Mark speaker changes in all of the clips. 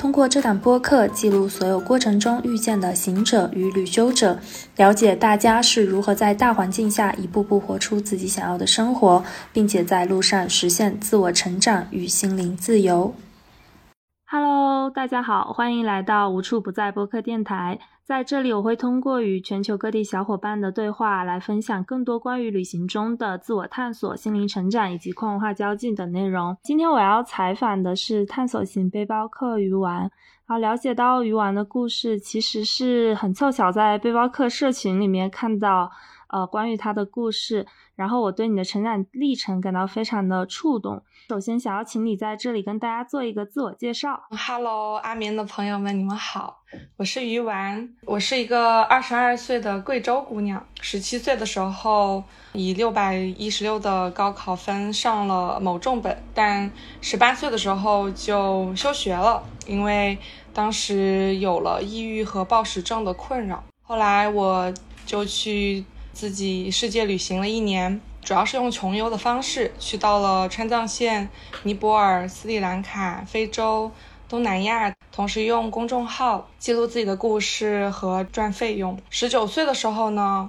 Speaker 1: 通过这档播客，记录所有过程中遇见的行者与旅修者，了解大家是如何在大环境下一步步活出自己想要的生活，并且在路上实现自我成长与心灵自由。Hello，大家好，欢迎来到无处不在播客电台。在这里，我会通过与全球各地小伙伴的对话，来分享更多关于旅行中的自我探索、心灵成长以及跨文化交际等内容。今天我要采访的是探索型背包客鱼丸。然后，了解到鱼丸的故事，其实是很凑巧在背包客社群里面看到，呃，关于他的故事。然后我对你的成长历程感到非常的触动。首先，想要请你在这里跟大家做一个自我介绍。
Speaker 2: Hello，阿眠的朋友们，你们好，我是鱼丸，我是一个二十二岁的贵州姑娘。十七岁的时候，以六百一十六的高考分上了某重本，但十八岁的时候就休学了，因为当时有了抑郁和暴食症的困扰。后来我就去。自己世界旅行了一年，主要是用穷游的方式去到了川藏线、尼泊尔、斯里兰卡、非洲、东南亚，同时用公众号记录自己的故事和赚费用。十九岁的时候呢，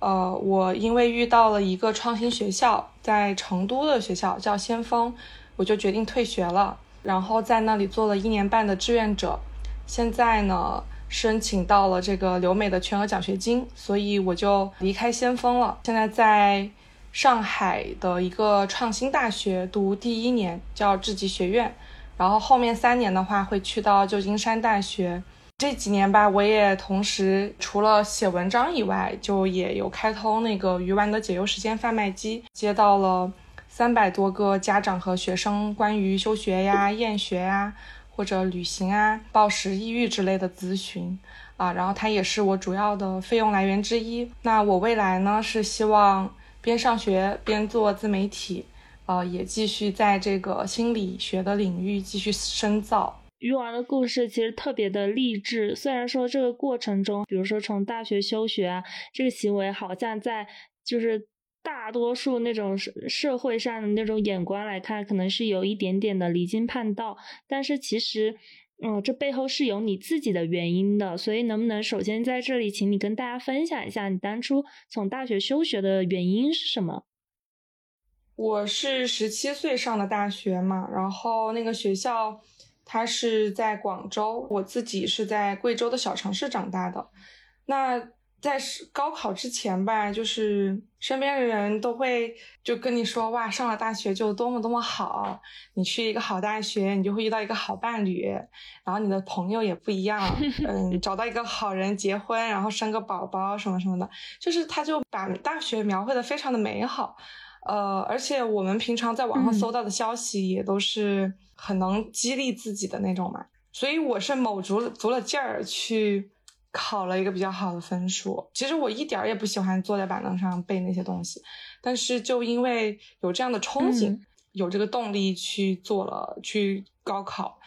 Speaker 2: 呃，我因为遇到了一个创新学校，在成都的学校叫先锋，我就决定退学了，然后在那里做了一年半的志愿者。现在呢。申请到了这个留美的全额奖学金，所以我就离开先锋了。现在在上海的一个创新大学读第一年，叫智吉学院。然后后面三年的话会去到旧金山大学。这几年吧，我也同时除了写文章以外，就也有开通那个鱼丸的解忧时间贩卖机，接到了三百多个家长和学生关于休学呀、厌学呀。或者旅行啊、暴食、抑郁之类的咨询啊，然后它也是我主要的费用来源之一。那我未来呢是希望边上学边做自媒体，呃，也继续在这个心理学的领域继续深造。
Speaker 1: 鱼丸的故事其实特别的励志，虽然说这个过程中，比如说从大学休学啊，这个行为好像在就是。大多数那种社社会上的那种眼光来看，可能是有一点点的离经叛道，但是其实，嗯，这背后是有你自己的原因的。所以，能不能首先在这里，请你跟大家分享一下你当初从大学休学的原因是什么？
Speaker 2: 我是十七岁上的大学嘛，然后那个学校它是在广州，我自己是在贵州的小城市长大的，那。在高考之前吧，就是身边的人都会就跟你说，哇，上了大学就多么多么好，你去一个好大学，你就会遇到一个好伴侣，然后你的朋友也不一样，嗯，找到一个好人结婚，然后生个宝宝什么什么的，就是他就把大学描绘的非常的美好，呃，而且我们平常在网上搜到的消息也都是很能激励自己的那种嘛，所以我是卯足足了劲儿去。考了一个比较好的分数，其实我一点儿也不喜欢坐在板凳上背那些东西，但是就因为有这样的憧憬，有这个动力去做了去高考，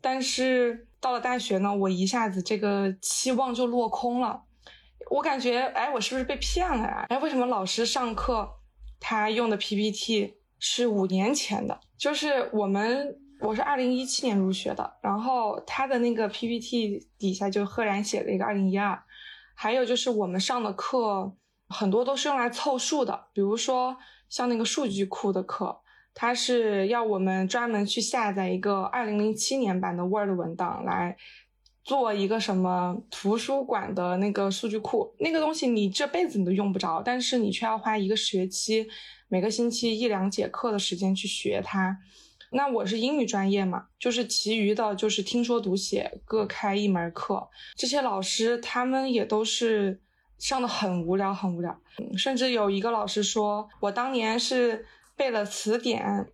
Speaker 2: 但是到了大学呢，我一下子这个期望就落空了，我感觉，哎，我是不是被骗了呀？哎，为什么老师上课他用的 PPT 是五年前的？就是我们。我是二零一七年入学的，然后他的那个 PPT 底下就赫然写了一个二零一二，还有就是我们上的课很多都是用来凑数的，比如说像那个数据库的课，它是要我们专门去下载一个二零零七年版的 Word 文档来做一个什么图书馆的那个数据库，那个东西你这辈子你都用不着，但是你却要花一个学期，每个星期一两节课的时间去学它。那我是英语专业嘛，就是其余的就是听说读写各开一门课，这些老师他们也都是上的很无聊很无聊，甚至有一个老师说我当年是背了词典，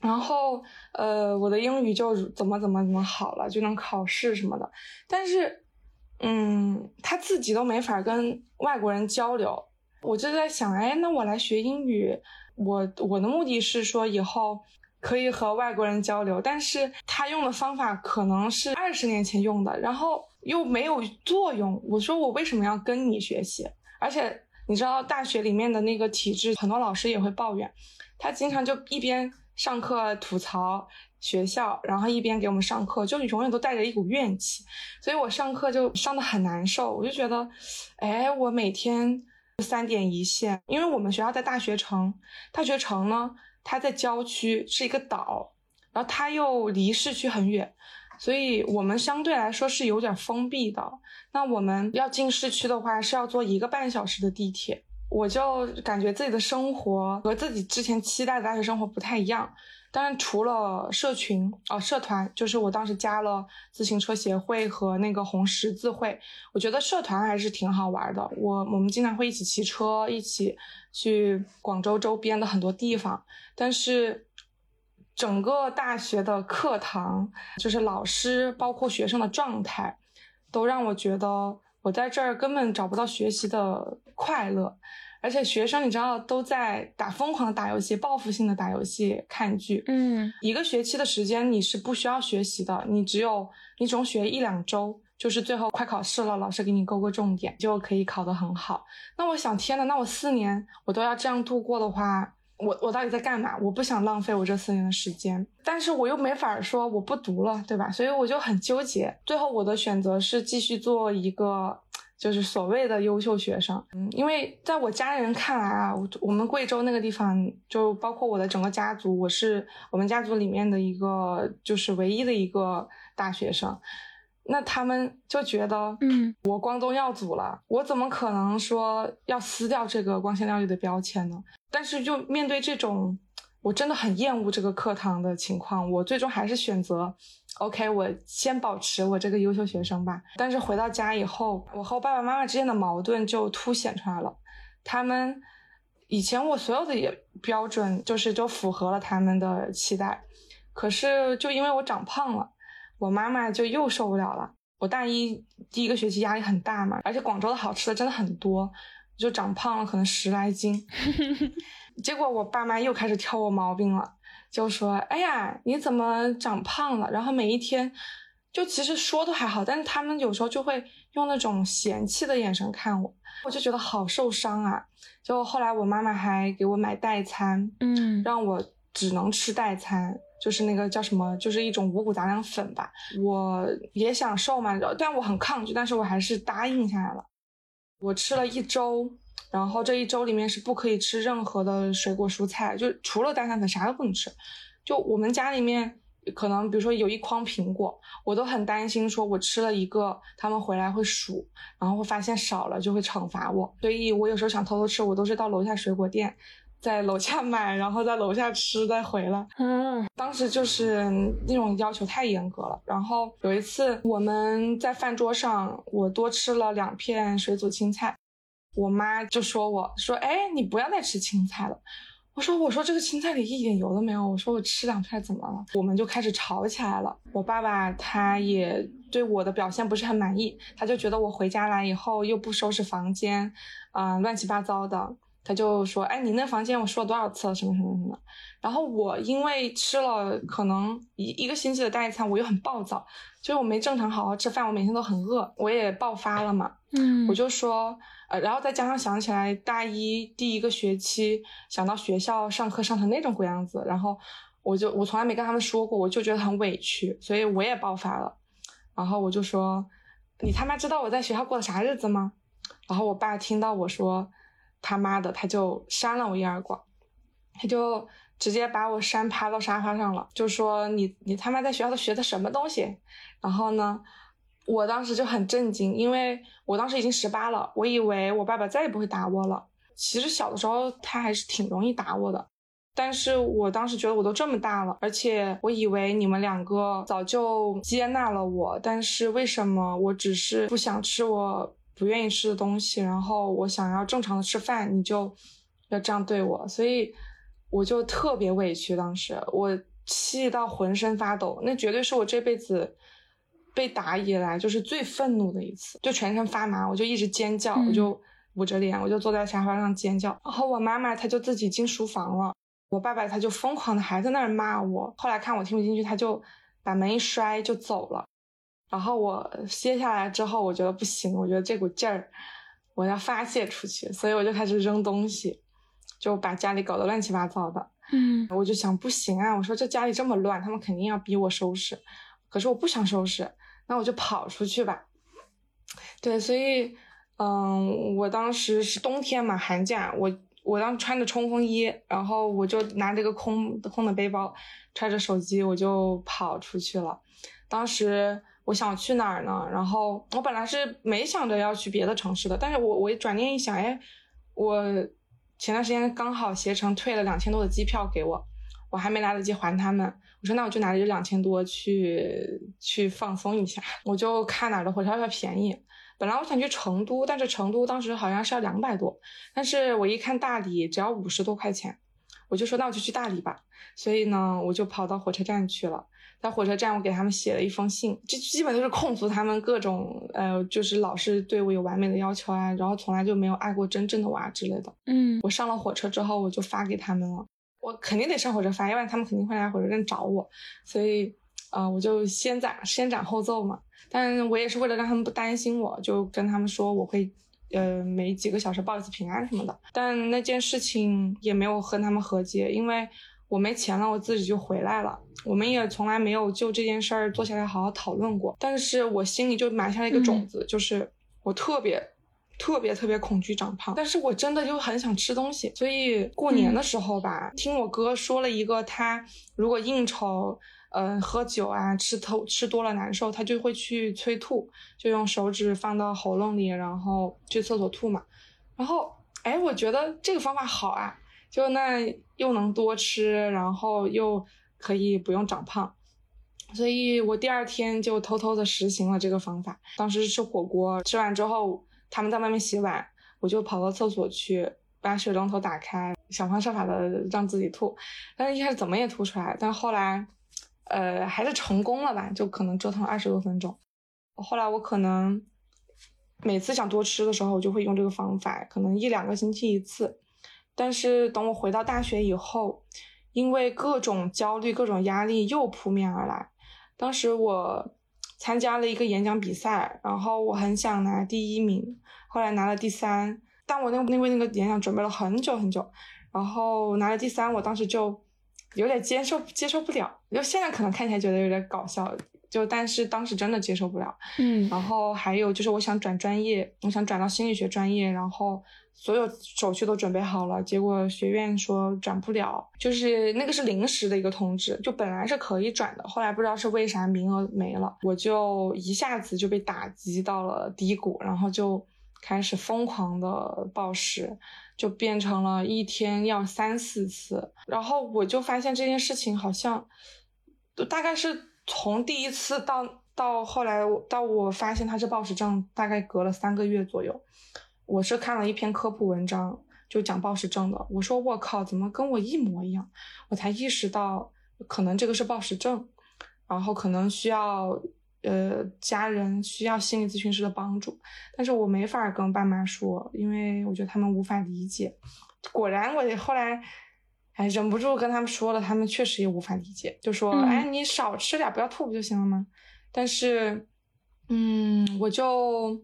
Speaker 2: 然后呃我的英语就怎么怎么怎么好了就能考试什么的，但是嗯他自己都没法跟外国人交流，我就在想，哎，那我来学英语，我我的目的是说以后可以和外国人交流，但是他用的方法可能是二十年前用的，然后又没有作用。我说我为什么要跟你学习？而且你知道大学里面的那个体制，很多老师也会抱怨，他经常就一边上课吐槽。学校，然后一边给我们上课，就永远都带着一股怨气，所以我上课就上的很难受。我就觉得，哎，我每天三点一线，因为我们学校在大学城，大学城呢，它在郊区，是一个岛，然后它又离市区很远，所以我们相对来说是有点封闭的。那我们要进市区的话，是要坐一个半小时的地铁。我就感觉自己的生活和自己之前期待的大学生活不太一样。当然，除了社群哦，社团就是我当时加了自行车协会和那个红十字会，我觉得社团还是挺好玩的。我我们经常会一起骑车，一起去广州周边的很多地方。但是整个大学的课堂，就是老师包括学生的状态，都让我觉得我在这儿根本找不到学习的快乐。而且学生你知道都在打疯狂的打游戏，报复性的打游戏、看剧。
Speaker 3: 嗯，
Speaker 2: 一个学期的时间你是不需要学习的，你只有你总学一两周，就是最后快考试了，老师给你勾个重点，就可以考得很好。那我想，天呐，那我四年我都要这样度过的话，我我到底在干嘛？我不想浪费我这四年的时间，但是我又没法说我不读了，对吧？所以我就很纠结。最后我的选择是继续做一个。就是所谓的优秀学生，嗯，因为在我家人看来啊，我我们贵州那个地方，就包括我的整个家族，我是我们家族里面的一个，就是唯一的一个大学生，那他们就觉得，
Speaker 3: 嗯，
Speaker 2: 我光宗耀祖了，我怎么可能说要撕掉这个光鲜亮丽的标签呢？但是就面对这种。我真的很厌恶这个课堂的情况，我最终还是选择，OK，我先保持我这个优秀学生吧。但是回到家以后，我和我爸爸妈妈之间的矛盾就凸显出来了。他们以前我所有的也标准就是就符合了他们的期待，可是就因为我长胖了，我妈妈就又受不了了。我大一第一个学期压力很大嘛，而且广州的好吃的真的很多，就长胖了可能十来斤。结果我爸妈又开始挑我毛病了，就说：“哎呀，你怎么长胖了？”然后每一天，就其实说都还好，但是他们有时候就会用那种嫌弃的眼神看我，我就觉得好受伤啊。就后来我妈妈还给我买代餐，
Speaker 3: 嗯，
Speaker 2: 让我只能吃代餐，就是那个叫什么，就是一种五谷杂粮粉吧。我也想瘦嘛，但我很抗拒，但是我还是答应下来了。我吃了一周。然后这一周里面是不可以吃任何的水果蔬菜，就除了代餐粉啥都不能吃。就我们家里面可能比如说有一筐苹果，我都很担心，说我吃了一个，他们回来会数，然后会发现少了就会惩罚我。所以我有时候想偷偷吃，我都是到楼下水果店，在楼下买，然后在楼下吃再回来。
Speaker 3: 嗯，
Speaker 2: 当时就是那种要求太严格了。然后有一次我们在饭桌上，我多吃了两片水煮青菜。我妈就说：“我说，哎，你不要再吃青菜了。”我说：“我说这个青菜里一点油都没有。”我说：“我吃两片怎么了？”我们就开始吵起来了。我爸爸他也对我的表现不是很满意，他就觉得我回家来以后又不收拾房间，啊，乱七八糟的。他就说：“哎，你那房间我说了多少次了？什么什么什么。”然后我因为吃了可能一一个星期的代餐，我又很暴躁，就是我没正常好好吃饭，我每天都很饿，我也爆发了嘛。
Speaker 3: 嗯，
Speaker 2: 我就说。呃，然后再加上想起来大一第一个学期，想到学校上课上成那种鬼样子，然后我就我从来没跟他们说过，我就觉得很委屈，所以我也爆发了。然后我就说：“你他妈知道我在学校过的啥日子吗？”然后我爸听到我说他妈的，他就扇了我一耳光，他就直接把我扇趴到沙发上了，就说：“你你他妈在学校都学的什么东西？”然后呢？我当时就很震惊，因为我当时已经十八了，我以为我爸爸再也不会打我了。其实小的时候他还是挺容易打我的，但是我当时觉得我都这么大了，而且我以为你们两个早就接纳了我，但是为什么我只是不想吃我不愿意吃的东西，然后我想要正常的吃饭，你就要这样对我，所以我就特别委屈。当时我气到浑身发抖，那绝对是我这辈子。被打以来就是最愤怒的一次，就全身发麻，我就一直尖叫，我就捂着脸，我就坐在沙发上尖叫。然后我妈妈她就自己进书房了，我爸爸他就疯狂的还在那儿骂我。后来看我听不进去，他就把门一摔就走了。然后我歇下来之后，我觉得不行，我觉得这股劲儿我要发泄出去，所以我就开始扔东西，就把家里搞得乱七八糟的。
Speaker 3: 嗯，
Speaker 2: 我就想不行啊，我说这家里这么乱，他们肯定要逼我收拾，可是我不想收拾，那我就跑出去吧。对，所以，嗯，我当时是冬天嘛，寒假，我我当时穿着冲锋衣，然后我就拿这个空空的背包，揣着手机，我就跑出去了。当时我想去哪儿呢？然后我本来是没想着要去别的城市的，但是我我转念一想，哎，我前段时间刚好携程退了两千多的机票给我，我还没来得及还他们。我说那我就拿着这两千多去去放松一下，我就看哪儿的火车票便宜。本来我想去成都，但是成都当时好像是要两百多，但是我一看大理只要五十多块钱，我就说那我就去大理吧。所以呢，我就跑到火车站去了。在火车站，我给他们写了一封信，就基本都是控诉他们各种呃，就是老是对我有完美的要求啊，然后从来就没有爱过真正的我啊之类的。
Speaker 3: 嗯，
Speaker 2: 我上了火车之后，我就发给他们了。我肯定得上火车发，要不然他们肯定会来火车站找我，所以，呃，我就先斩先斩后奏嘛。但我也是为了让他们不担心，我就跟他们说我会，呃，每几个小时报一次平安什么的。但那件事情也没有和他们和解，因为我没钱了，我自己就回来了。我们也从来没有就这件事儿坐下来好好讨论过。但是我心里就埋下了一个种子，就是我特别。特别特别恐惧长胖，但是我真的就很想吃东西，所以过年的时候吧，听我哥说了一个，他如果应酬，嗯，喝酒啊，吃头吃多了难受，他就会去催吐，就用手指放到喉咙里，然后去厕所吐嘛。然后，哎，我觉得这个方法好啊，就那又能多吃，然后又可以不用长胖，所以我第二天就偷偷的实行了这个方法。当时吃火锅，吃完之后。他们在外面洗碗，我就跑到厕所去，把水龙头打开，想方设法的让自己吐，但是一开始怎么也吐不出来，但后来，呃，还是成功了吧，就可能折腾了二十多分钟。后来我可能每次想多吃的时候，我就会用这个方法，可能一两个星期一次。但是等我回到大学以后，因为各种焦虑、各种压力又扑面而来，当时我。参加了一个演讲比赛，然后我很想拿第一名，后来拿了第三。但我那那为那个演讲准备了很久很久，然后拿了第三，我当时就有点接受接受不了，就现在可能看起来觉得有点搞笑。就但是当时真的接受不了，
Speaker 3: 嗯，
Speaker 2: 然后还有就是我想转专业，我想转到心理学专业，然后所有手续都准备好了，结果学院说转不了，就是那个是临时的一个通知，就本来是可以转的，后来不知道是为啥名额没了，我就一下子就被打击到了低谷，然后就开始疯狂的暴食，就变成了一天要三四次，然后我就发现这件事情好像，大概是。从第一次到到后来，到我发现他是暴食症，大概隔了三个月左右。我是看了一篇科普文章，就讲暴食症的。我说我靠，怎么跟我一模一样？我才意识到，可能这个是暴食症，然后可能需要呃家人需要心理咨询师的帮助。但是我没法跟爸妈说，因为我觉得他们无法理解。果然，我后来。哎，忍不住跟他们说了，他们确实也无法理解，就说：“哎，你少吃点，不要吐不就行了吗？”但是，嗯，我就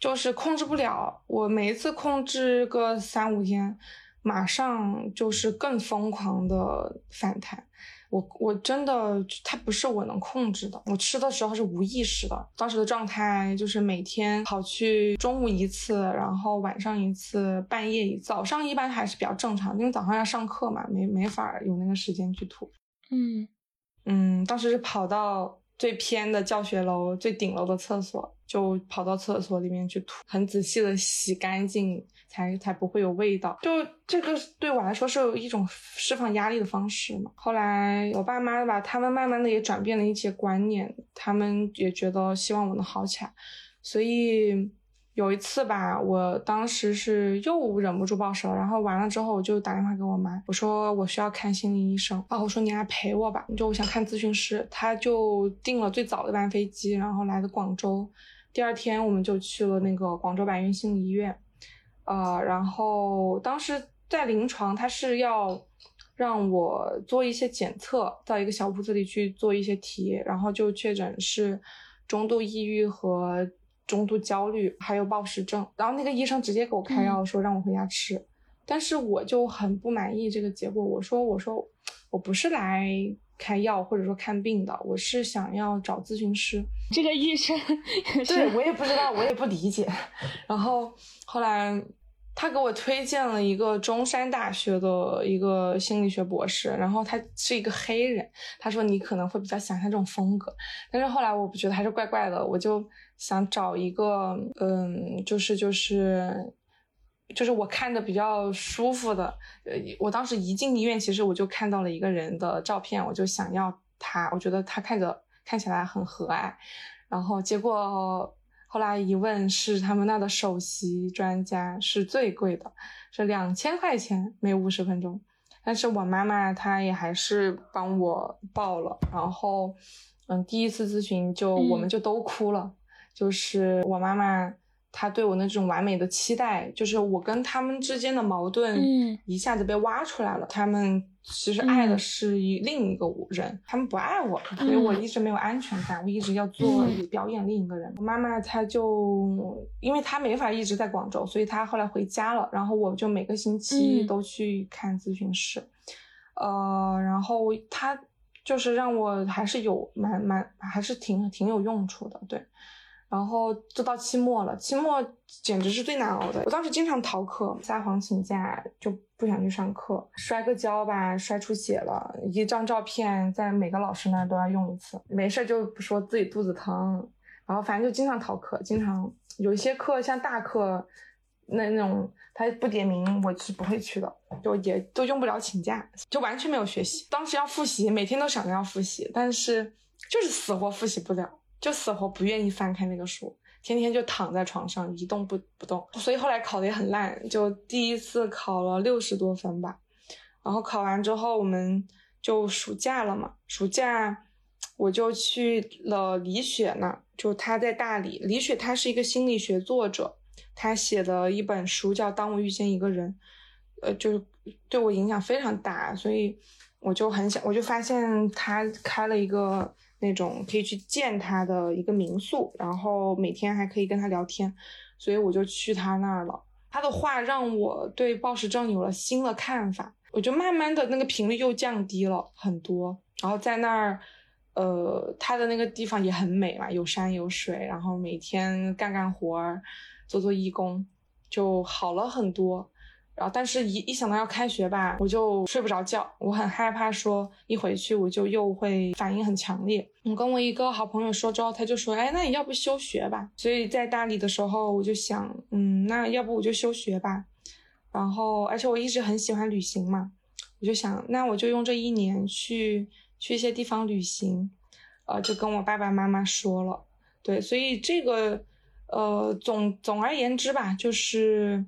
Speaker 2: 就是控制不了，我每一次控制个三五天，马上就是更疯狂的反弹。我我真的，它不是我能控制的。我吃的时候是无意识的，当时的状态就是每天跑去中午一次，然后晚上一次，半夜一次。早上一般还是比较正常，因为早上要上课嘛，没没法有那个时间去吐。
Speaker 3: 嗯
Speaker 2: 嗯，当时是跑到最偏的教学楼最顶楼的厕所，就跑到厕所里面去吐，很仔细的洗干净。才才不会有味道，就这个对我来说是有一种释放压力的方式嘛。后来我爸妈吧，他们慢慢的也转变了一些观念，他们也觉得希望我能好起来。所以有一次吧，我当时是又忍不住暴食了，然后完了之后我就打电话给我妈，我说我需要看心理医生，啊我说你来陪我吧，就我想看咨询师，他就订了最早的班飞机，然后来的广州。第二天我们就去了那个广州白云心理医院。呃，然后当时在临床，他是要让我做一些检测，到一个小屋子里去做一些题，然后就确诊是中度抑郁和中度焦虑，还有暴食症。然后那个医生直接给我开药，说让我回家吃。但是我就很不满意这个结果，我说我说我不是来开药或者说看病的，我是想要找咨询师。
Speaker 1: 这个医生，
Speaker 2: 对我也不知道，我也不理解。然后后来他给我推荐了一个中山大学的一个心理学博士，然后他是一个黑人，他说你可能会比较喜欢他这种风格。但是后来我不觉得还是怪怪的，我就想找一个嗯，就是就是。就是我看的比较舒服的，呃，我当时一进医院，其实我就看到了一个人的照片，我就想要他，我觉得他看着看起来很和蔼，然后结果后来一问，是他们那的首席专家，是最贵的，是两千块钱每五十分钟，但是我妈妈她也还是帮我报了，然后，嗯，第一次咨询就我们就都哭了，就是我妈妈。她对我那种完美的期待，就是我跟他们之间的矛盾，一下子被挖出来了。他们其实爱的是一另一个人，他们不爱我，所以我一直没有安全感，我一直要做表演另一个人。我妈妈她就，因为她没法一直在广州，所以她后来回家了。然后我就每个星期都去看咨询师，呃，然后他就是让我还是有蛮蛮还是挺挺有用处的，对。然后就到期末了，期末简直是最难熬的。我当时经常逃课，撒谎请假，就不想去上课。摔个跤吧，摔出血了，一张照片在每个老师那都要用一次。没事就不说自己肚子疼，然后反正就经常逃课，经常有一些课像大课，那那种他不点名我是不会去的，就也都用不了请假，就完全没有学习。当时要复习，每天都想着要复习，但是就是死活复习不了。就死活不愿意翻开那个书，天天就躺在床上一动不不动，所以后来考的也很烂，就第一次考了六十多分吧。然后考完之后，我们就暑假了嘛，暑假我就去了李雪那，就他在大理。李雪他是一个心理学作者，他写的一本书叫《当我遇见一个人》，呃，就是对我影响非常大，所以我就很想，我就发现他开了一个。那种可以去见他的一个民宿，然后每天还可以跟他聊天，所以我就去他那儿了。他的话让我对暴食症有了新的看法，我就慢慢的那个频率又降低了很多。然后在那儿，呃，他的那个地方也很美嘛，有山有水，然后每天干干活儿，做做义工，就好了很多。然后，但是一一想到要开学吧，我就睡不着觉。我很害怕，说一回去我就又会反应很强烈。我跟我一个好朋友说之后，他就说：“哎，那你要不休学吧？”所以在大理的时候，我就想，嗯，那要不我就休学吧。然后，而且我一直很喜欢旅行嘛，我就想，那我就用这一年去去一些地方旅行。呃，就跟我爸爸妈妈说了，对，所以这个，呃，总总而言之吧，就是。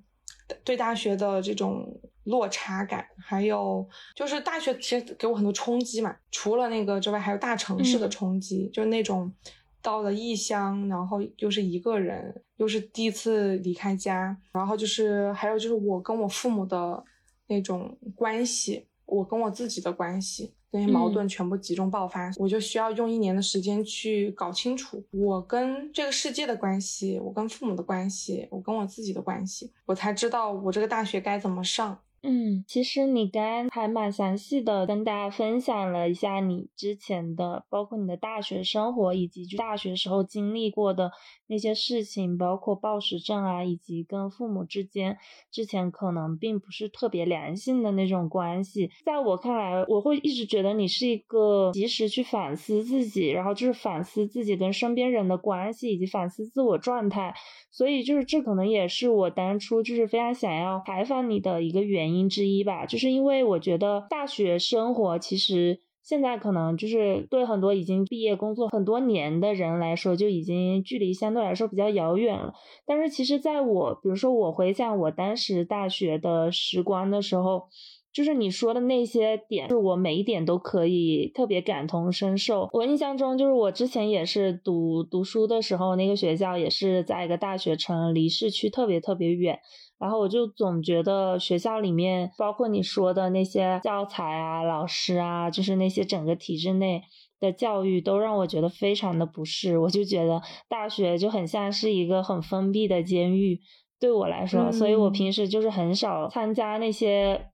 Speaker 2: 对大学的这种落差感，还有就是大学其实给我很多冲击嘛。除了那个之外，还有大城市的冲击，就是那种到了异乡，然后又是一个人，又是第一次离开家，然后就是还有就是我跟我父母的那种关系，我跟我自己的关系。那些矛盾全部集中爆发，我就需要用一年的时间去搞清楚我跟这个世界的关系，我跟父母的关系，我跟我自己的关系，我才知道我这个大学该怎么上。
Speaker 1: 嗯，其实你刚刚还蛮详细的跟大家分享了一下你之前的，包括你的大学生活，以及就大学时候经历过的那些事情，包括暴食症啊，以及跟父母之间之前可能并不是特别良性的那种关系。在我看来，我会一直觉得你是一个及时去反思自己，然后就是反思自己跟身边人的关系，以及反思自我状态。所以就是这可能也是我当初就是非常想要采访你的一个原因之一吧，就是因为我觉得大学生活其实现在可能就是对很多已经毕业工作很多年的人来说就已经距离相对来说比较遥远了。但是其实在我比如说我回想我当时大学的时光的时候。就是你说的那些点，是我每一点都可以特别感同身受。我印象中，就是我之前也是读读书的时候，那个学校也是在一个大学城，离市区特别特别远。然后我就总觉得学校里面，包括你说的那些教材啊、老师啊，就是那些整个体制内的教育，都让我觉得非常的不适。我就觉得大学就很像是一个很封闭的监狱，对我来说，所以我平时就是很少参加那些。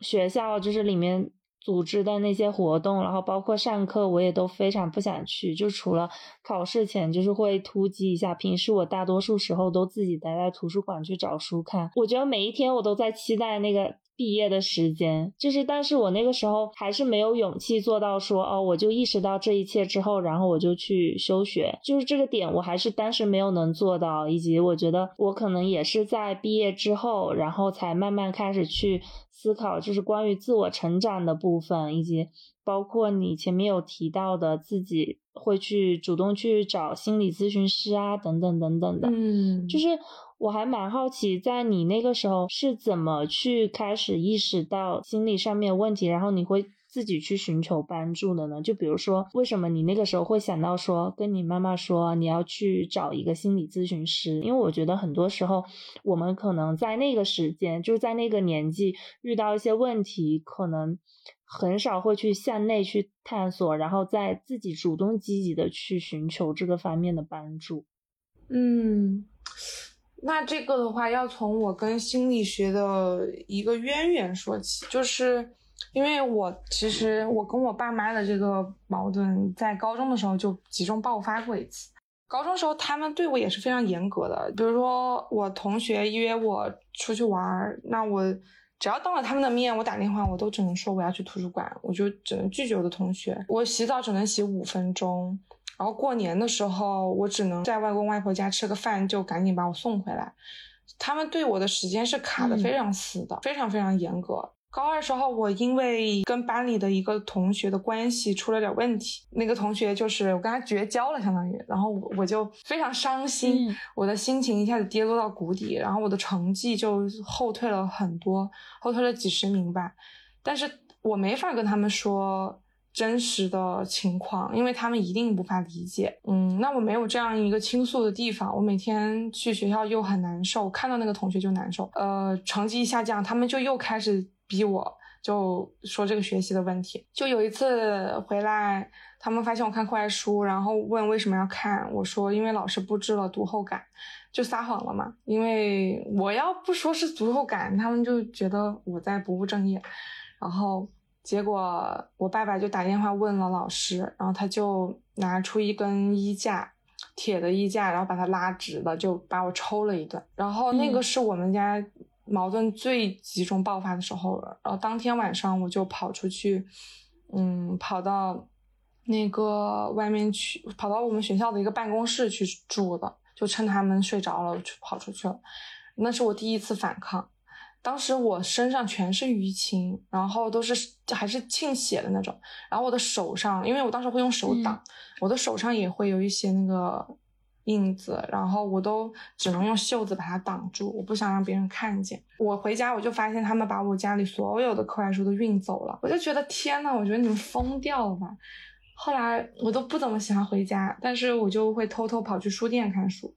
Speaker 1: 学校就是里面组织的那些活动，然后包括上课，我也都非常不想去。就除了考试前，就是会突击一下。平时我大多数时候都自己待在图书馆去找书看。我觉得每一天我都在期待那个。毕业的时间，就是，但是我那个时候还是没有勇气做到说，哦，我就意识到这一切之后，然后我就去休学，就是这个点，我还是当时没有能做到，以及我觉得我可能也是在毕业之后，然后才慢慢开始去思考，就是关于自我成长的部分，以及包括你前面有提到的自己会去主动去找心理咨询师啊，等等等等的，
Speaker 2: 嗯，
Speaker 1: 就是。我还蛮好奇，在你那个时候是怎么去开始意识到心理上面问题，然后你会自己去寻求帮助的呢？就比如说，为什么你那个时候会想到说跟你妈妈说你要去找一个心理咨询师？因为我觉得很多时候我们可能在那个时间，就是在那个年纪遇到一些问题，可能很少会去向内去探索，然后再自己主动积极的去寻求这个方面的帮助。
Speaker 2: 嗯。那这个的话，要从我跟心理学的一个渊源说起，就是因为我其实我跟我爸妈的这个矛盾，在高中的时候就集中爆发过一次。高中时候他们对我也是非常严格的，比如说我同学约我出去玩，那我只要当了他们的面，我打电话我都只能说我要去图书馆，我就只能拒绝我的同学。我洗澡只能洗五分钟。然后过年的时候，我只能在外公外婆家吃个饭，就赶紧把我送回来。他们对我的时间是卡的非常死的，非常非常严格。高二时候，我因为跟班里的一个同学的关系出了点问题，那个同学就是我跟他绝交了，相当于，然后我就非常伤心，我的心情一下子跌落到谷底，然后我的成绩就后退了很多，后退了几十名吧。但是我没法跟他们说。真实的情况，因为他们一定无法理解。嗯，那我没有这样一个倾诉的地方，我每天去学校又很难受，看到那个同学就难受。呃，成绩一下降，他们就又开始逼我，就说这个学习的问题。就有一次回来，他们发现我看课外书，然后问为什么要看，我说因为老师布置了读后感，就撒谎了嘛。因为我要不说是读后感，他们就觉得我在不务正业，然后。结果我爸爸就打电话问了老师，然后他就拿出一根衣架，铁的衣架，然后把它拉直了，就把我抽了一顿。然后那个是我们家矛盾最集中爆发的时候了。然后当天晚上我就跑出去，嗯，跑到那个外面去，跑到我们学校的一个办公室去住的，就趁他们睡着了，我就跑出去了。那是我第一次反抗。当时我身上全是淤青，然后都是还是沁血的那种，然后我的手上，因为我当时会用手挡，我的手上也会有一些那个印子，然后我都只能用袖子把它挡住，我不想让别人看见。我回家我就发现他们把我家里所有的课外书都运走了，我就觉得天呐，我觉得你们疯掉了吧。后来我都不怎么喜欢回家，但是我就会偷偷跑去书店看书。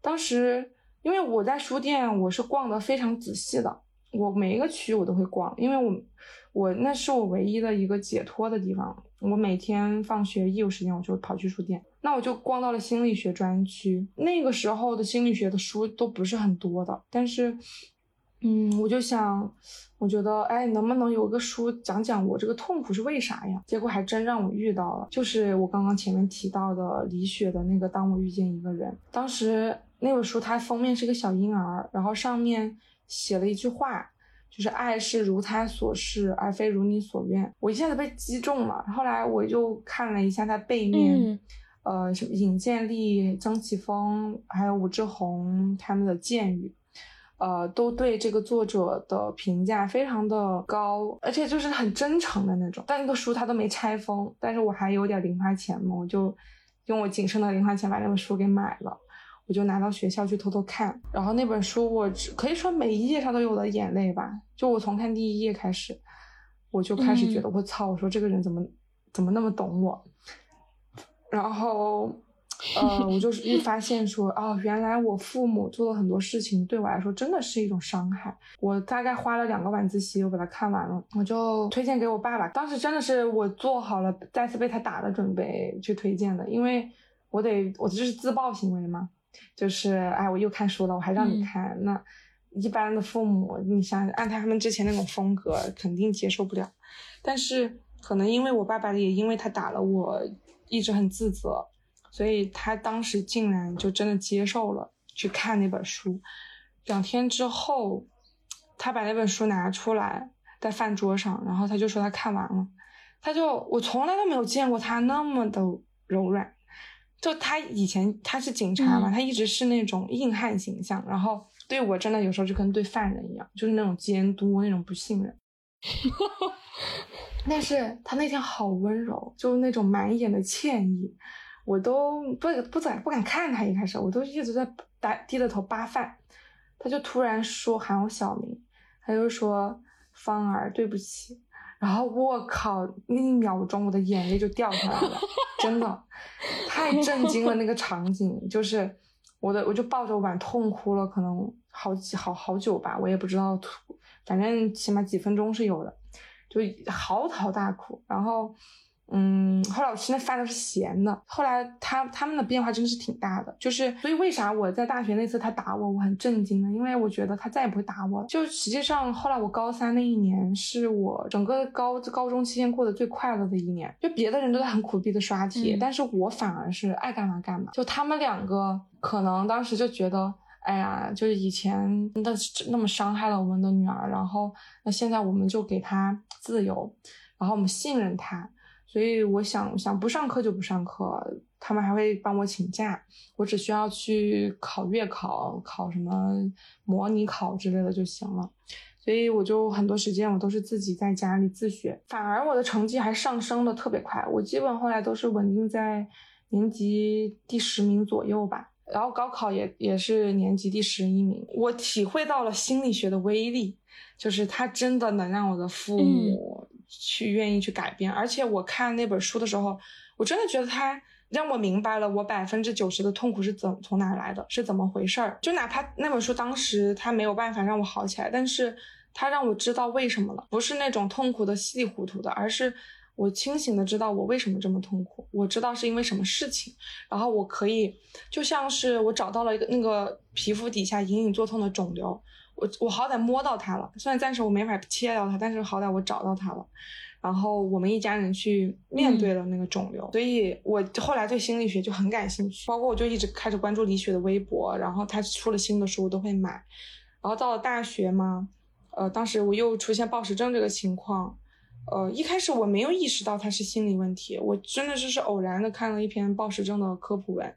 Speaker 2: 当时。因为我在书店，我是逛的非常仔细的，我每一个区我都会逛，因为我我那是我唯一的一个解脱的地方。我每天放学一有时间，我就跑去书店，那我就逛到了心理学专区。那个时候的心理学的书都不是很多的，但是，嗯，我就想，我觉得，哎，能不能有个书讲讲我这个痛苦是为啥呀？结果还真让我遇到了，就是我刚刚前面提到的李雪的那个《当我遇见一个人》，当时。那本书它封面是个小婴儿，然后上面写了一句话，就是“爱是如他所示，而非如你所愿”。我一下子被击中了。后来我就看了一下它背面，呃，什么尹建莉、曾奇峰还有武志红他们的建语，呃，都对这个作者的评价非常的高，而且就是很真诚的那种。但那个书它都没拆封，但是我还有点零花钱嘛，我就用我仅剩的零花钱把那本书给买了。我就拿到学校去偷偷看。然后那本书，我可以说每一页上都有我的眼泪吧。就我从看第一页开始，我就开始觉得我操，我说这个人怎么怎么那么懂我？然后。呃，我就是 一发现说，哦，原来我父母做了很多事情，对我来说真的是一种伤害。我大概花了两个晚自习，我把它看完了，我就推荐给我爸爸。当时真的是我做好了再次被他打的准备去推荐的，因为我得，我这是自爆行为嘛，就是哎，我又看书了，我还让你看。那一般的父母，你想按他们之前那种风格，肯定接受不了。但是可能因为我爸爸也因为他打了我，一直很自责。所以他当时竟然就真的接受了去看那本书。两天之后，他把那本书拿出来在饭桌上，然后他就说他看完了。他就我从来都没有见过他那么的柔软。就他以前他是警察嘛，他一直是那种硬汉形象，然后对我真的有时候就跟对犯人一样，就是那种监督那种不信任。但是他那天好温柔，就那种满眼的歉意。我都不不敢不敢看他，一开始我都一直在打低着头扒饭，他就突然说喊我小名，他就说芳儿对不起，然后我靠，那一秒钟我的眼泪就掉下来了，真的太震惊了那个场景，就是我的我就抱着碗痛哭了，可能好几好好久吧，我也不知道，反正起码几分钟是有的，就嚎啕大哭，然后。嗯，后来我吃那饭都是咸的。后来他他们的变化真的是挺大的，就是所以为啥我在大学那次他打我，我很震惊呢？因为我觉得他再也不会打我了。就实际上后来我高三那一年是我整个高高中期间过得最快乐的一年。就别的人都在很苦逼的刷题，但是我反而是爱干嘛干嘛。就他们两个可能当时就觉得，哎呀，就是以前的那么伤害了我们的女儿，然后那现在我们就给她自由，然后我们信任她。所以我想想不上课就不上课，他们还会帮我请假，我只需要去考月考、考什么模拟考之类的就行了。所以我就很多时间我都是自己在家里自学，反而我的成绩还上升的特别快，我基本后来都是稳定在年级第十名左右吧。然后高考也也是年级第十一名。我体会到了心理学的威力，就是它真的能让我的父母。去愿意去改变，而且我看那本书的时候，我真的觉得它让我明白了我百分之九十的痛苦是怎从哪来的，是怎么回事儿。就哪怕那本书当时它没有办法让我好起来，但是它让我知道为什么了，不是那种痛苦的稀里糊涂的，而是我清醒的知道我为什么这么痛苦，我知道是因为什么事情，然后我可以就像是我找到了一个那个皮肤底下隐隐作痛的肿瘤。我我好歹摸到它了，虽然暂时我没法切掉它，但是好歹我找到它了。然后我们一家人去面对了那个肿瘤，所以我后来对心理学就很感兴趣，包括我就一直开始关注李雪的微博，然后她出了新的书我都会买。然后到了大学嘛，呃，当时我又出现暴食症这个情况，呃，一开始我没有意识到它是心理问题，我真的是是偶然的看了一篇暴食症的科普文。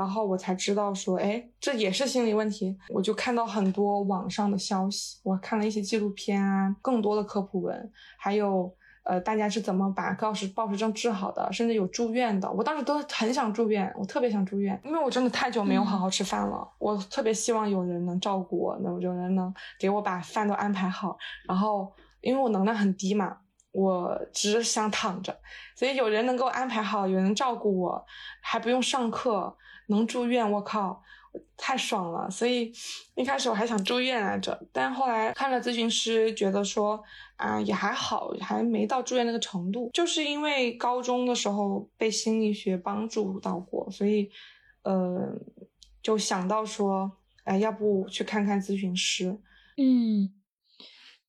Speaker 2: 然后我才知道说，哎，这也是心理问题。我就看到很多网上的消息，我看了一些纪录片啊，更多的科普文，还有呃，大家是怎么把暴食暴食症治好的，甚至有住院的。我当时都很想住院，我特别想住院，因为我真的太久没有好好吃饭了。我特别希望有人能照顾我，能有人能给我把饭都安排好。然后因为我能量很低嘛，我只想躺着，所以有人能够安排好，有人照顾我，还不用上课。能住院，我靠，太爽了！所以一开始我还想住院来着，但后来看了咨询师，觉得说啊也还好，还没到住院那个程度。就是因为高中的时候被心理学帮助到过，所以呃就想到说，哎，要不去看看咨询师？
Speaker 1: 嗯，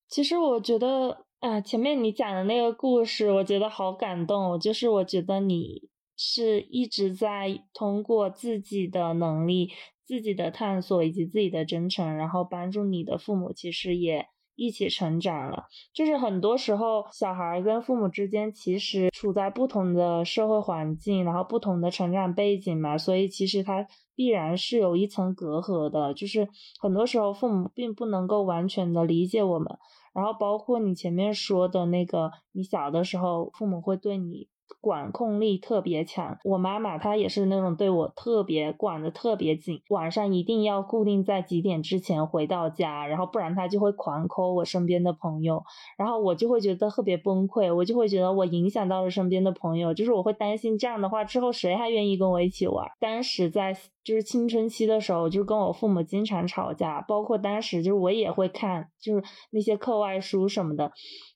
Speaker 1: 其实我觉得啊，前面你讲的那个故事，我觉得好感动。就是我觉得你。是一直在通过自己的能力、自己的探索以及自己的真诚，然后帮助你的父母，其实也一起成长了。就是很多时候，小孩跟父母之间其实处在不同的社会环境，然后不同的成长背景嘛，所以其实他必然是有一层隔阂的。就是很多时候，父母并不能够完全的理解我们。然后包括你前面说的那个，你小的时候父母会对你。管控力特别强。我妈妈她也是那种对我特别管的特别紧，晚上一定要固定在几点之前回到家，然后不然她就会狂抠我身边的朋友，然后我就会觉得特别崩溃，我就会觉得我影响到了身边的朋友，就是我会担心这样的话之后谁还愿意跟我一起玩。当时在就是青春期的时候，就跟我父母经常吵架，包括当时就是我也会看就是那些课外书什么的，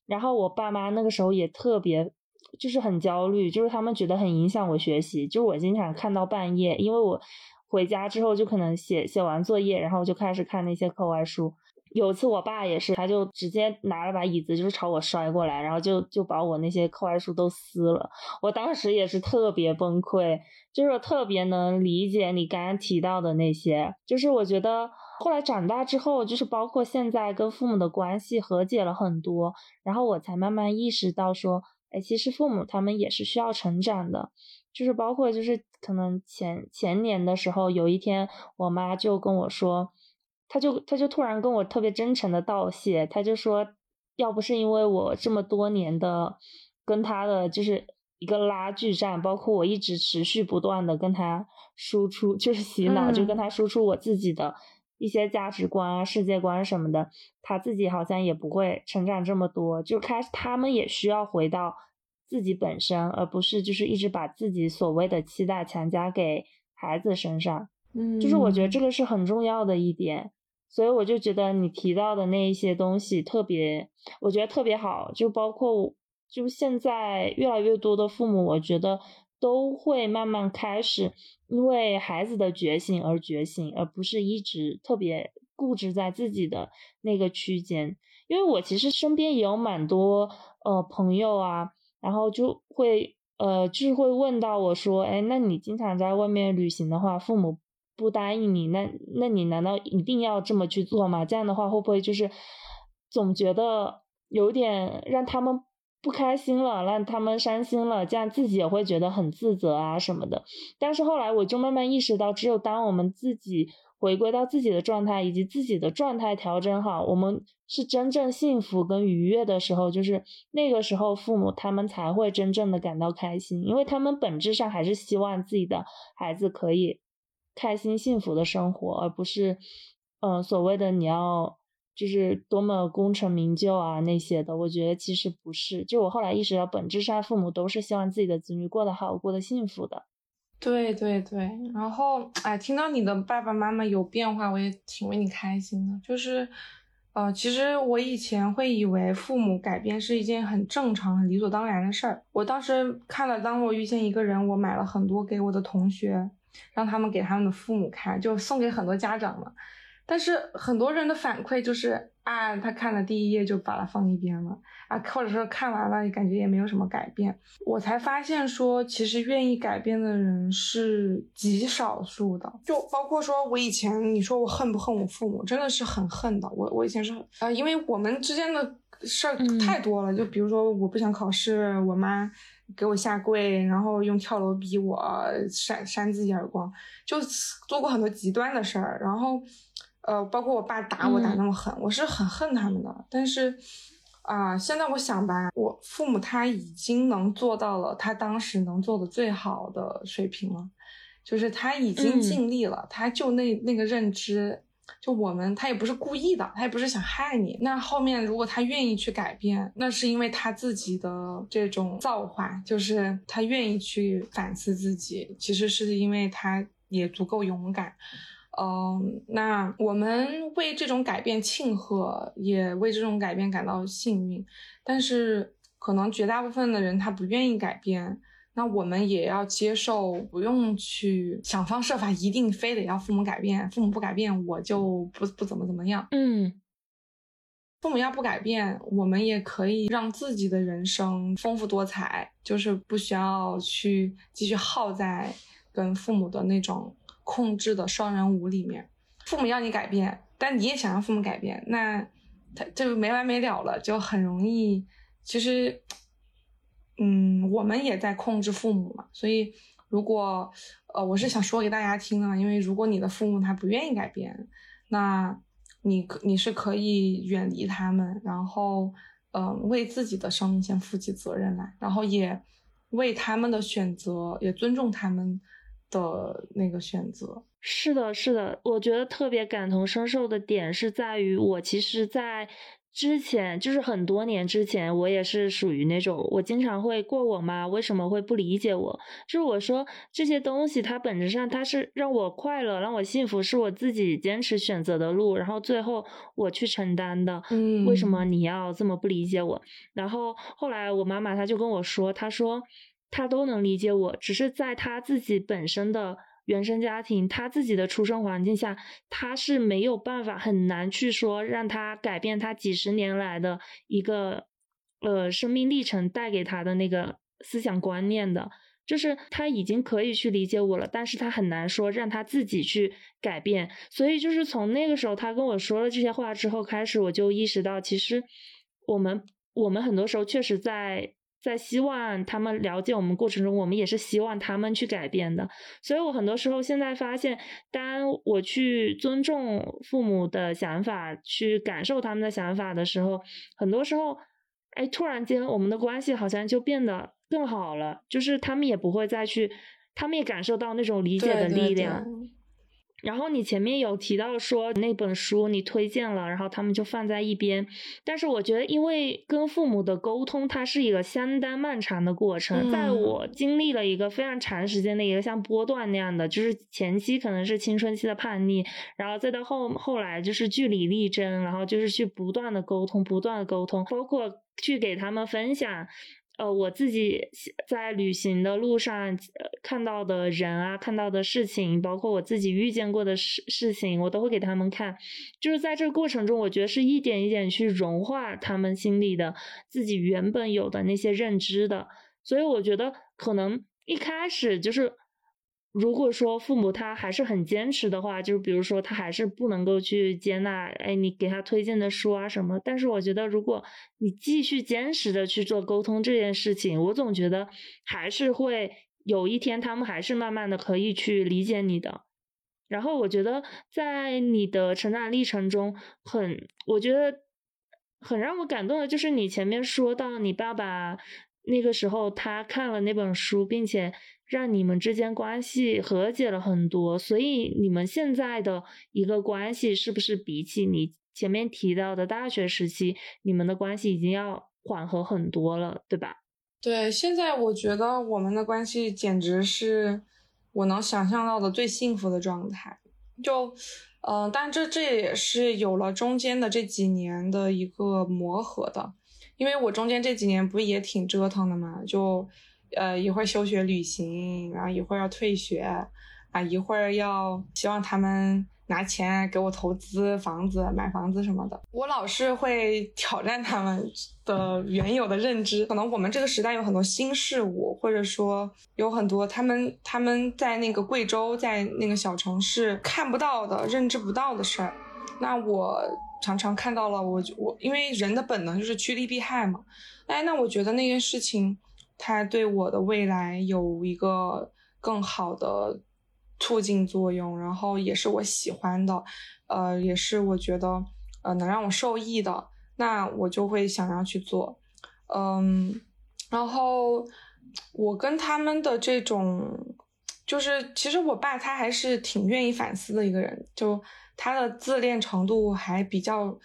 Speaker 1: 然后我爸妈那个时候也特别。就是很焦虑，就是他们觉得很影响我学习，就是我经常看到半夜，因为我回家之后就可能写写完作业，然后就开始看那些课外书。有一次我爸也是，他就直接拿了把椅子，就是朝我摔过来，然后就就把我那些课外书都撕了。我当时也是特别崩溃，就是我特别能理解你刚刚提到的那些，就是我觉得后来长大之后，就是包括现在跟父母的关系和解了很多，然后我才慢慢意识到说。哎，其实父母他们也是需要成长的，就是包括就是可能前前年的时候，有一天我妈就跟我说，她就她就突然跟我特别真诚的道谢，她就说，要不是因为我这么多年的跟她的就是一个拉锯战，包括我一直持续不断的跟她输出，就是洗脑，就跟她输出我自己的。一些价值观啊、世界观什么的，他自己好像也不会成长这么多，就开始他们也需要回到自己本身，而不是就是一直把自己所谓的期待强加给孩子身上。
Speaker 2: 嗯，
Speaker 1: 就是我觉得这个是很重要的一点，所以我就觉得你提到的那一些东西特别，我觉得特别好，就包括就现在越来越多的父母，我觉得。都会慢慢开始，因为孩子的觉醒而觉醒，而不是一直特别固执在自己的那个区间。因为我其实身边也有蛮多呃朋友啊，然后就会呃就是会问到我说，哎，那你经常在外面旅行的话，父母不答应你，那那你难道一定要这么去做吗？这样的话会不会就是总觉得有点让他们。不开心了，让他们伤心了，这样自己也会觉得很自责啊什么的。但是后来我就慢慢意识到，只有当我们自己回归到自己的状态，以及自己的状态调整好，我们是真正幸福跟愉悦的时候，就是那个时候父母他们才会真正的感到开心，因为他们本质上还是希望自己的孩子可以开心幸福的生活，而不是嗯所谓的你要。就是多么功成名就啊那些的，我觉得其实不是。就我后来意识到，本质上父母都是希望自己的子女过得好，过得幸福的。
Speaker 2: 对对对，然后哎，听到你的爸爸妈妈有变化，我也挺为你开心的。就是，呃，其实我以前会以为父母改变是一件很正常、很理所当然的事儿。我当时看了《当我遇见一个人》，我买了很多给我的同学，让他们给他们的父母看，就送给很多家长嘛。但是很多人的反馈就是啊，他看了第一页就把它放一边了啊，或者说看完了感觉也没有什么改变。我才发现说，其实愿意改变的人是极少数的。就包括说我以前你说我恨不恨我父母，真的是很恨的。我我以前是呃，因为我们之间的事儿太多了。就比如说我不想考试，我妈给我下跪，然后用跳楼逼我，扇扇自己耳光，就做过很多极端的事儿，然后。呃，包括我爸打我打那么狠，我是很恨他们的。但是，啊，现在我想吧，我父母他已经能做到了他当时能做的最好的水平了，就是他已经尽力了。他就那那个认知，就我们他也不是故意的，他也不是想害你。那后面如果他愿意去改变，那是因为他自己的这种造化，就是他愿意去反思自己，其实是因为他也足够勇敢。嗯，那我们为这种改变庆贺，也为这种改变感到幸运。但是，可能绝大部分的人他不愿意改变，那我们也要接受，不用去想方设法，一定非得要父母改变。父母不改变，我就不不怎么怎么样。
Speaker 1: 嗯，
Speaker 2: 父母要不改变，我们也可以让自己的人生丰富多彩，就是不需要去继续耗在跟父母的那种。控制的双人舞里面，父母要你改变，但你也想让父母改变，那他就没完没了了，就很容易。其实，嗯，我们也在控制父母嘛。所以，如果呃，我是想说给大家听啊，因为如果你的父母他不愿意改变，那你你是可以远离他们，然后嗯，为自己的生命先负起责任来，然后也。为他们的选择，也尊重他们的那个选择。
Speaker 1: 是的，是的，我觉得特别感同身受的点是在于，我其实，在。之前就是很多年之前，我也是属于那种，我经常会过我妈为什么会不理解我？就是我说这些东西，它本质上它是让我快乐、让我幸福，是我自己坚持选择的路，然后最后我去承担的。
Speaker 2: 嗯，
Speaker 1: 为什么你要这么不理解我？然后后来我妈妈她就跟我说，她说他都能理解我，只是在他自己本身的。原生家庭，他自己的出生环境下，他是没有办法，很难去说让他改变他几十年来的一个呃生命历程带给他的那个思想观念的，就是他已经可以去理解我了，但是他很难说让他自己去改变。所以就是从那个时候他跟我说了这些话之后开始，我就意识到，其实我们我们很多时候确实在。在希望他们了解我们过程中，我们也是希望他们去改变的。所以我很多时候现在发现，当我去尊重父母的想法，去感受他们的想法的时候，很多时候，哎，突然间我们的关系好像就变得更好了。就是他们也不会再去，他们也感受到那种理解的力量。然后你前面有提到说那本书你推荐了，然后他们就放在一边。但是我觉得，因为跟父母的沟通，它是一个相当漫长的过程。在我经历了一个非常长时间的一个像波段那样的，就是前期可能是青春期的叛逆，然后再到后后来就是据理力争，然后就是去不断的沟通，不断的沟通，包括去给他们分享。呃，我自己在旅行的路上看到的人啊，看到的事情，包括我自己遇见过的事事情，我都会给他们看。就是在这个过程中，我觉得是一点一点去融化他们心里的自己原本有的那些认知的。所以我觉得可能一开始就是。如果说父母他还是很坚持的话，就是比如说他还是不能够去接纳，哎，你给他推荐的书啊什么。但是我觉得，如果你继续坚持的去做沟通这件事情，我总觉得还是会有一天他们还是慢慢的可以去理解你的。然后我觉得在你的成长历程中，很我觉得很让我感动的就是你前面说到你爸爸那个时候他看了那本书，并且。让你们之间关系和解了很多，所以你们现在的一个关系是不是比起你前面提到的大学时期，你们的关系已经要缓和很多了，对吧？
Speaker 2: 对，现在我觉得我们的关系简直是我能想象到的最幸福的状态。就，嗯，但这这也是有了中间的这几年的一个磨合的，因为我中间这几年不也挺折腾的嘛，就。呃，一会儿休学旅行，然后一会儿要退学，啊，一会儿要希望他们拿钱给我投资房子、买房子什么的。我老是会挑战他们的原有的认知。可能我们这个时代有很多新事物，或者说有很多他们他们在那个贵州，在那个小城市看不到的、认知不到的事儿。那我常常看到了，我我因为人的本能就是趋利避害嘛。哎，那我觉得那件事情。它对我的未来有一个更好的促进作用，然后也是我喜欢的，呃，也是我觉得呃能让我受益的，那我就会想要去做，嗯，然后我跟他们的这种，就是其实我爸他还是挺愿意反思的一个人，就他的自恋程度还比较。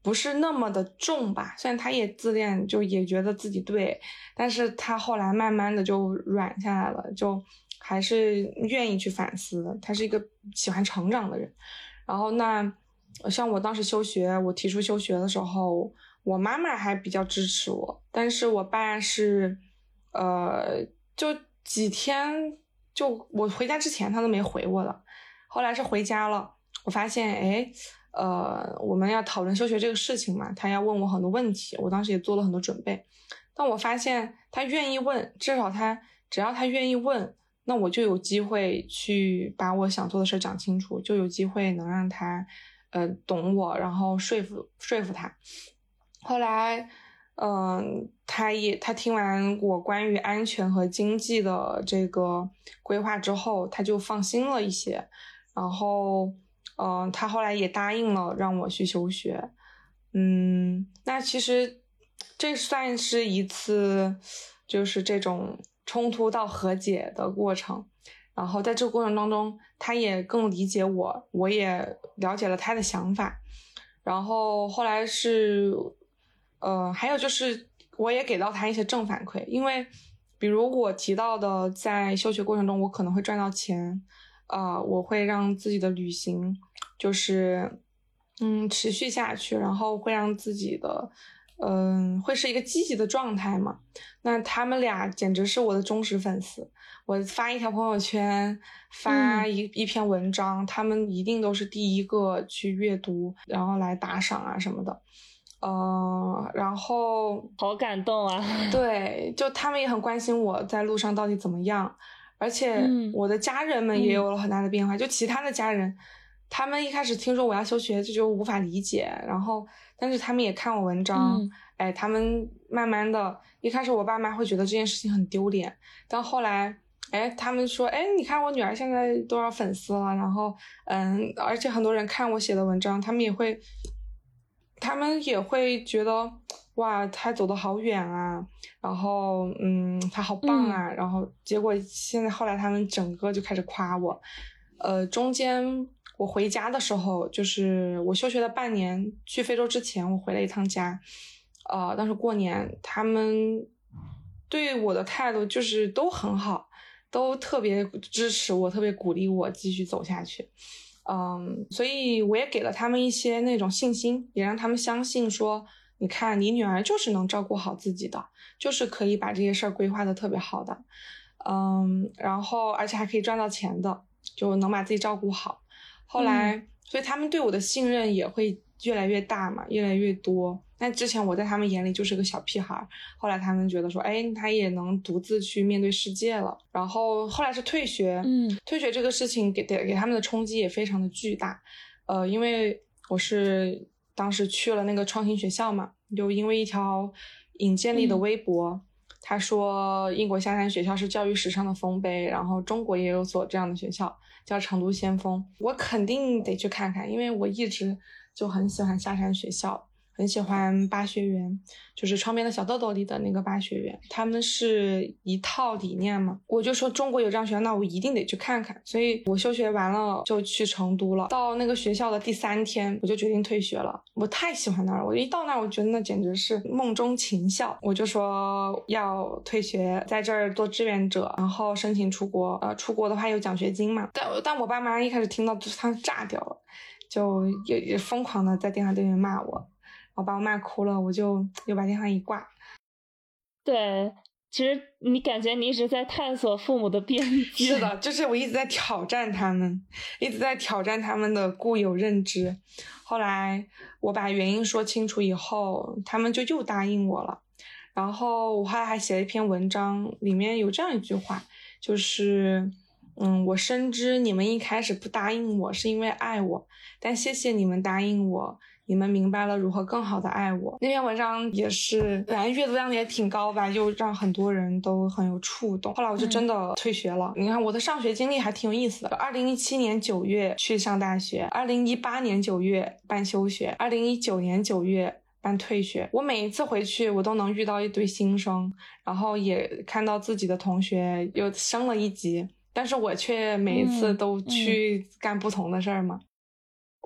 Speaker 2: 不是那么的重吧，虽然他也自恋，就也觉得自己对，但是他后来慢慢的就软下来了，就还是愿意去反思。他是一个喜欢成长的人。然后那像我当时休学，我提出休学的时候，我妈妈还比较支持我，但是我爸是，呃，就几天就我回家之前他都没回我了，后来是回家了，我发现哎。呃，我们要讨论休学这个事情嘛，他要问我很多问题，我当时也做了很多准备。但我发现他愿意问，至少他只要他愿意问，那我就有机会去把我想做的事儿讲清楚，就有机会能让他呃懂我，然后说服说服他。后来，嗯，他也他听完我关于安全和经济的这个规划之后，他就放心了一些，然后。嗯，他后来也答应了让我去休学，嗯，那其实这算是一次，就是这种冲突到和解的过程。然后在这个过程当中，他也更理解我，我也了解了他的想法。然后后来是，呃，还有就是我也给到他一些正反馈，因为比如我提到的，在休学过程中我可能会赚到钱，呃，我会让自己的旅行就是嗯持续下去，然后会让自己的。嗯，会是一个积极的状态嘛？那他们俩简直是我的忠实粉丝。我发一条朋友圈，发一一篇文章，他们一定都是第一个去阅读，然后来打赏啊什么的。呃，然后
Speaker 1: 好感动啊！
Speaker 2: 对，就他们也很关心我在路上到底怎么样，而且我的家人们也有了很大的变化。就其他的家人，他们一开始听说我要休学，就就无法理解，然后。但是他们也看我文章，哎，他们慢慢的，一开始我爸妈会觉得这件事情很丢脸，但后来，哎，他们说，哎，你看我女儿现在多少粉丝了，然后，嗯，而且很多人看我写的文章，他们也会，他们也会觉得，哇，她走的好远啊，然后，嗯，她好棒啊，然后结果现在后来他们整个就开始夸我，呃，中间。我回家的时候，就是我休学了半年，去非洲之前，我回了一趟家，呃，当时过年，他们对我的态度就是都很好，都特别支持我，特别鼓励我继续走下去，嗯，所以我也给了他们一些那种信心，也让他们相信说，你看，你女儿就是能照顾好自己的，就是可以把这些事儿规划的特别好的，嗯，然后而且还可以赚到钱的，就能把自己照顾好。后来，所以他们对我的信任也会越来越大嘛，越来越多。那之前我在他们眼里就是个小屁孩，后来他们觉得说，哎，他也能独自去面对世界了。然后后来是退学，
Speaker 1: 嗯，
Speaker 2: 退学这个事情给给给他们的冲击也非常的巨大。呃，因为我是当时去了那个创新学校嘛，就因为一条尹建莉的微博，他说英国下山学校是教育史上的丰碑，然后中国也有所这样的学校。叫成都先锋，我肯定得去看看，因为我一直就很喜欢下山学校。很喜欢巴学园，就是窗边的小豆豆里的那个巴学园，他们是一套理念嘛。我就说中国有这样学校，那我一定得去看看。所以我休学完了就去成都了。到那个学校的第三天，我就决定退学了。我太喜欢那儿了，我一到那儿，我觉得那简直是梦中情校。我就说要退学，在这儿做志愿者，然后申请出国。呃，出国的话有奖学金嘛。但但我爸妈一开始听到，就是他炸掉了，就也也疯狂的在电话对面骂我。我把我骂哭了，我就又把电话一挂。
Speaker 1: 对，其实你感觉你一直在探索父母的边界。
Speaker 2: 是的，就是我一直在挑战他们，一直在挑战他们的固有认知。后来我把原因说清楚以后，他们就又答应我了。然后我后来还写了一篇文章，里面有这样一句话，就是，嗯，我深知你们一开始不答应我是因为爱我，但谢谢你们答应我。你们明白了如何更好的爱我。那篇文章也是，反正阅读量也挺高吧，就让很多人都很有触动。后来我就真的退学了。你看我的上学经历还挺有意思的。二零一七年九月去上大学，二零一八年九月办休学，二零一九年九月办退学。我每一次回去，我都能遇到一堆新生，然后也看到自己的同学又升了一级，但是我却每一次都去干不同的事儿嘛。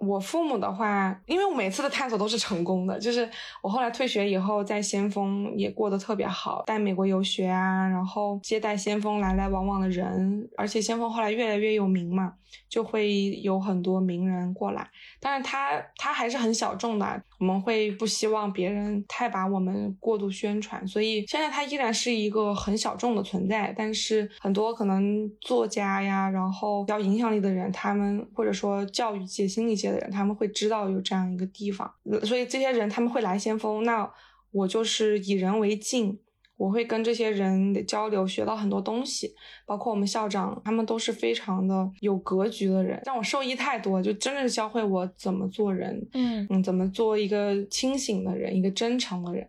Speaker 2: 我父母的话，因为我每次的探索都是成功的，就是我后来退学以后，在先锋也过得特别好，带美国游学啊，然后接待先锋来来往往的人，而且先锋后来越来越有名嘛，就会有很多名人过来，但是他他还是很小众的，我们会不希望别人太把我们过度宣传，所以现在他依然是一个很小众的存在，但是很多可能作家呀，然后比较影响力的人，他们或者说教育界、心理界。的人他们会知道有这样一个地方，所以这些人他们会来先锋。那我就是以人为镜，我会跟这些人的交流，学到很多东西。包括我们校长，他们都是非常的有格局的人，让我受益太多，就真的是教会我怎么做人，
Speaker 1: 嗯
Speaker 2: 嗯，怎么做一个清醒的人，一个真诚的人。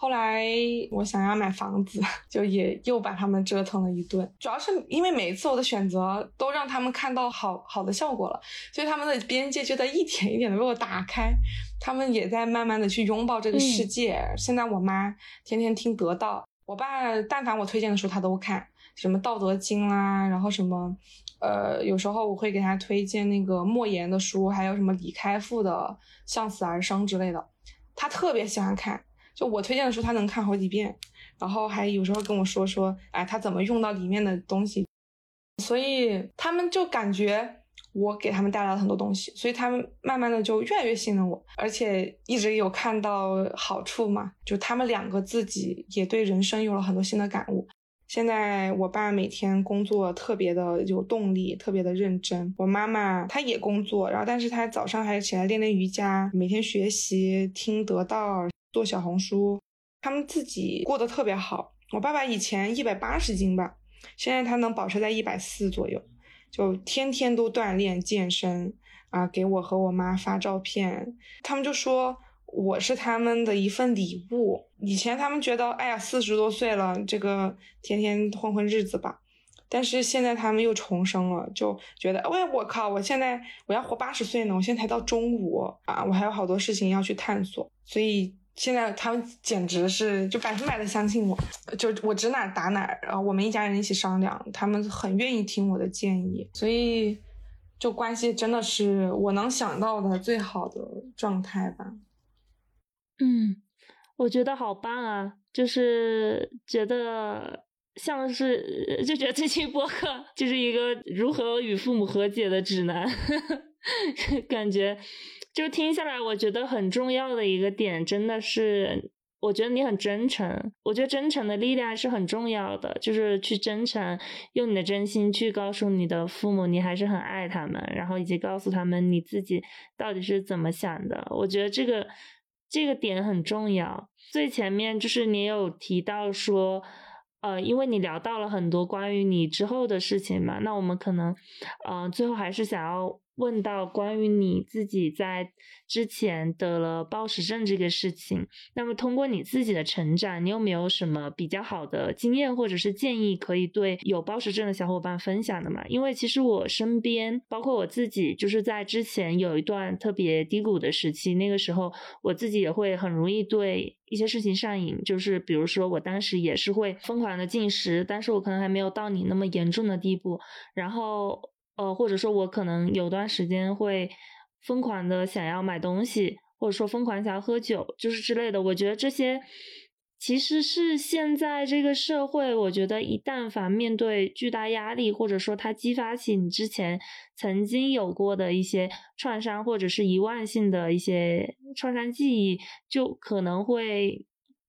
Speaker 2: 后来我想要买房子，就也又把他们折腾了一顿。主要是因为每一次我的选择都让他们看到好好的效果了，所以他们的边界就在一点一点的被我打开。他们也在慢慢的去拥抱这个世界。现在我妈天天听得到。我爸但凡我推荐的书他都看，什么《道德经》啦，然后什么，呃，有时候我会给他推荐那个莫言的书，还有什么李开复的《向死而生》之类的，他特别喜欢看。就我推荐的书，他能看好几遍，然后还有时候跟我说说，哎，他怎么用到里面的东西，所以他们就感觉。我给他们带来了很多东西，所以他们慢慢的就越来越信任我，而且一直有看到好处嘛。就他们两个自己也对人生有了很多新的感悟。现在我爸每天工作特别的有动力，特别的认真。我妈妈她也工作，然后但是她早上还起来练练瑜伽，每天学习听得到，做小红书。他们自己过得特别好。我爸爸以前一百八十斤吧，现在他能保持在一百四左右。就天天都锻炼健身啊，给我和我妈发照片，他们就说我是他们的一份礼物。以前他们觉得，哎呀，四十多岁了，这个天天混混日子吧。但是现在他们又重生了，就觉得，喂，我靠，我现在我要活八十岁呢，我现在才到中午啊，我还有好多事情要去探索，所以。现在他们简直是就百分百的相信我，就我指哪打哪，然后我们一家人一起商量，他们很愿意听我的建议，所以就关系真的是我能想到的最好的状态吧。
Speaker 1: 嗯，我觉得好棒啊，就是觉得像是就觉得这期播客就是一个如何与父母和解的指南，感觉。就听下来，我觉得很重要的一个点，真的是，我觉得你很真诚。我觉得真诚的力量是很重要的，就是去真诚，用你的真心去告诉你的父母，你还是很爱他们，然后以及告诉他们你自己到底是怎么想的。我觉得这个这个点很重要。最前面就是你有提到说，呃，因为你聊到了很多关于你之后的事情嘛，那我们可能，嗯，最后还是想要。问到关于你自己在之前得了暴食症这个事情，那么通过你自己的成长，你有没有什么比较好的经验或者是建议可以对有暴食症的小伙伴分享的嘛？因为其实我身边，包括我自己，就是在之前有一段特别低谷的时期，那个时候我自己也会很容易对一些事情上瘾，就是比如说我当时也是会疯狂的进食，但是我可能还没有到你那么严重的地步，然后。呃，或者说，我可能有段时间会疯狂的想要买东西，或者说疯狂想要喝酒，就是之类的。我觉得这些其实是现在这个社会，我觉得一旦凡面对巨大压力，或者说它激发起你之前曾经有过的一些创伤，或者是遗忘性的一些创伤记忆，就可能会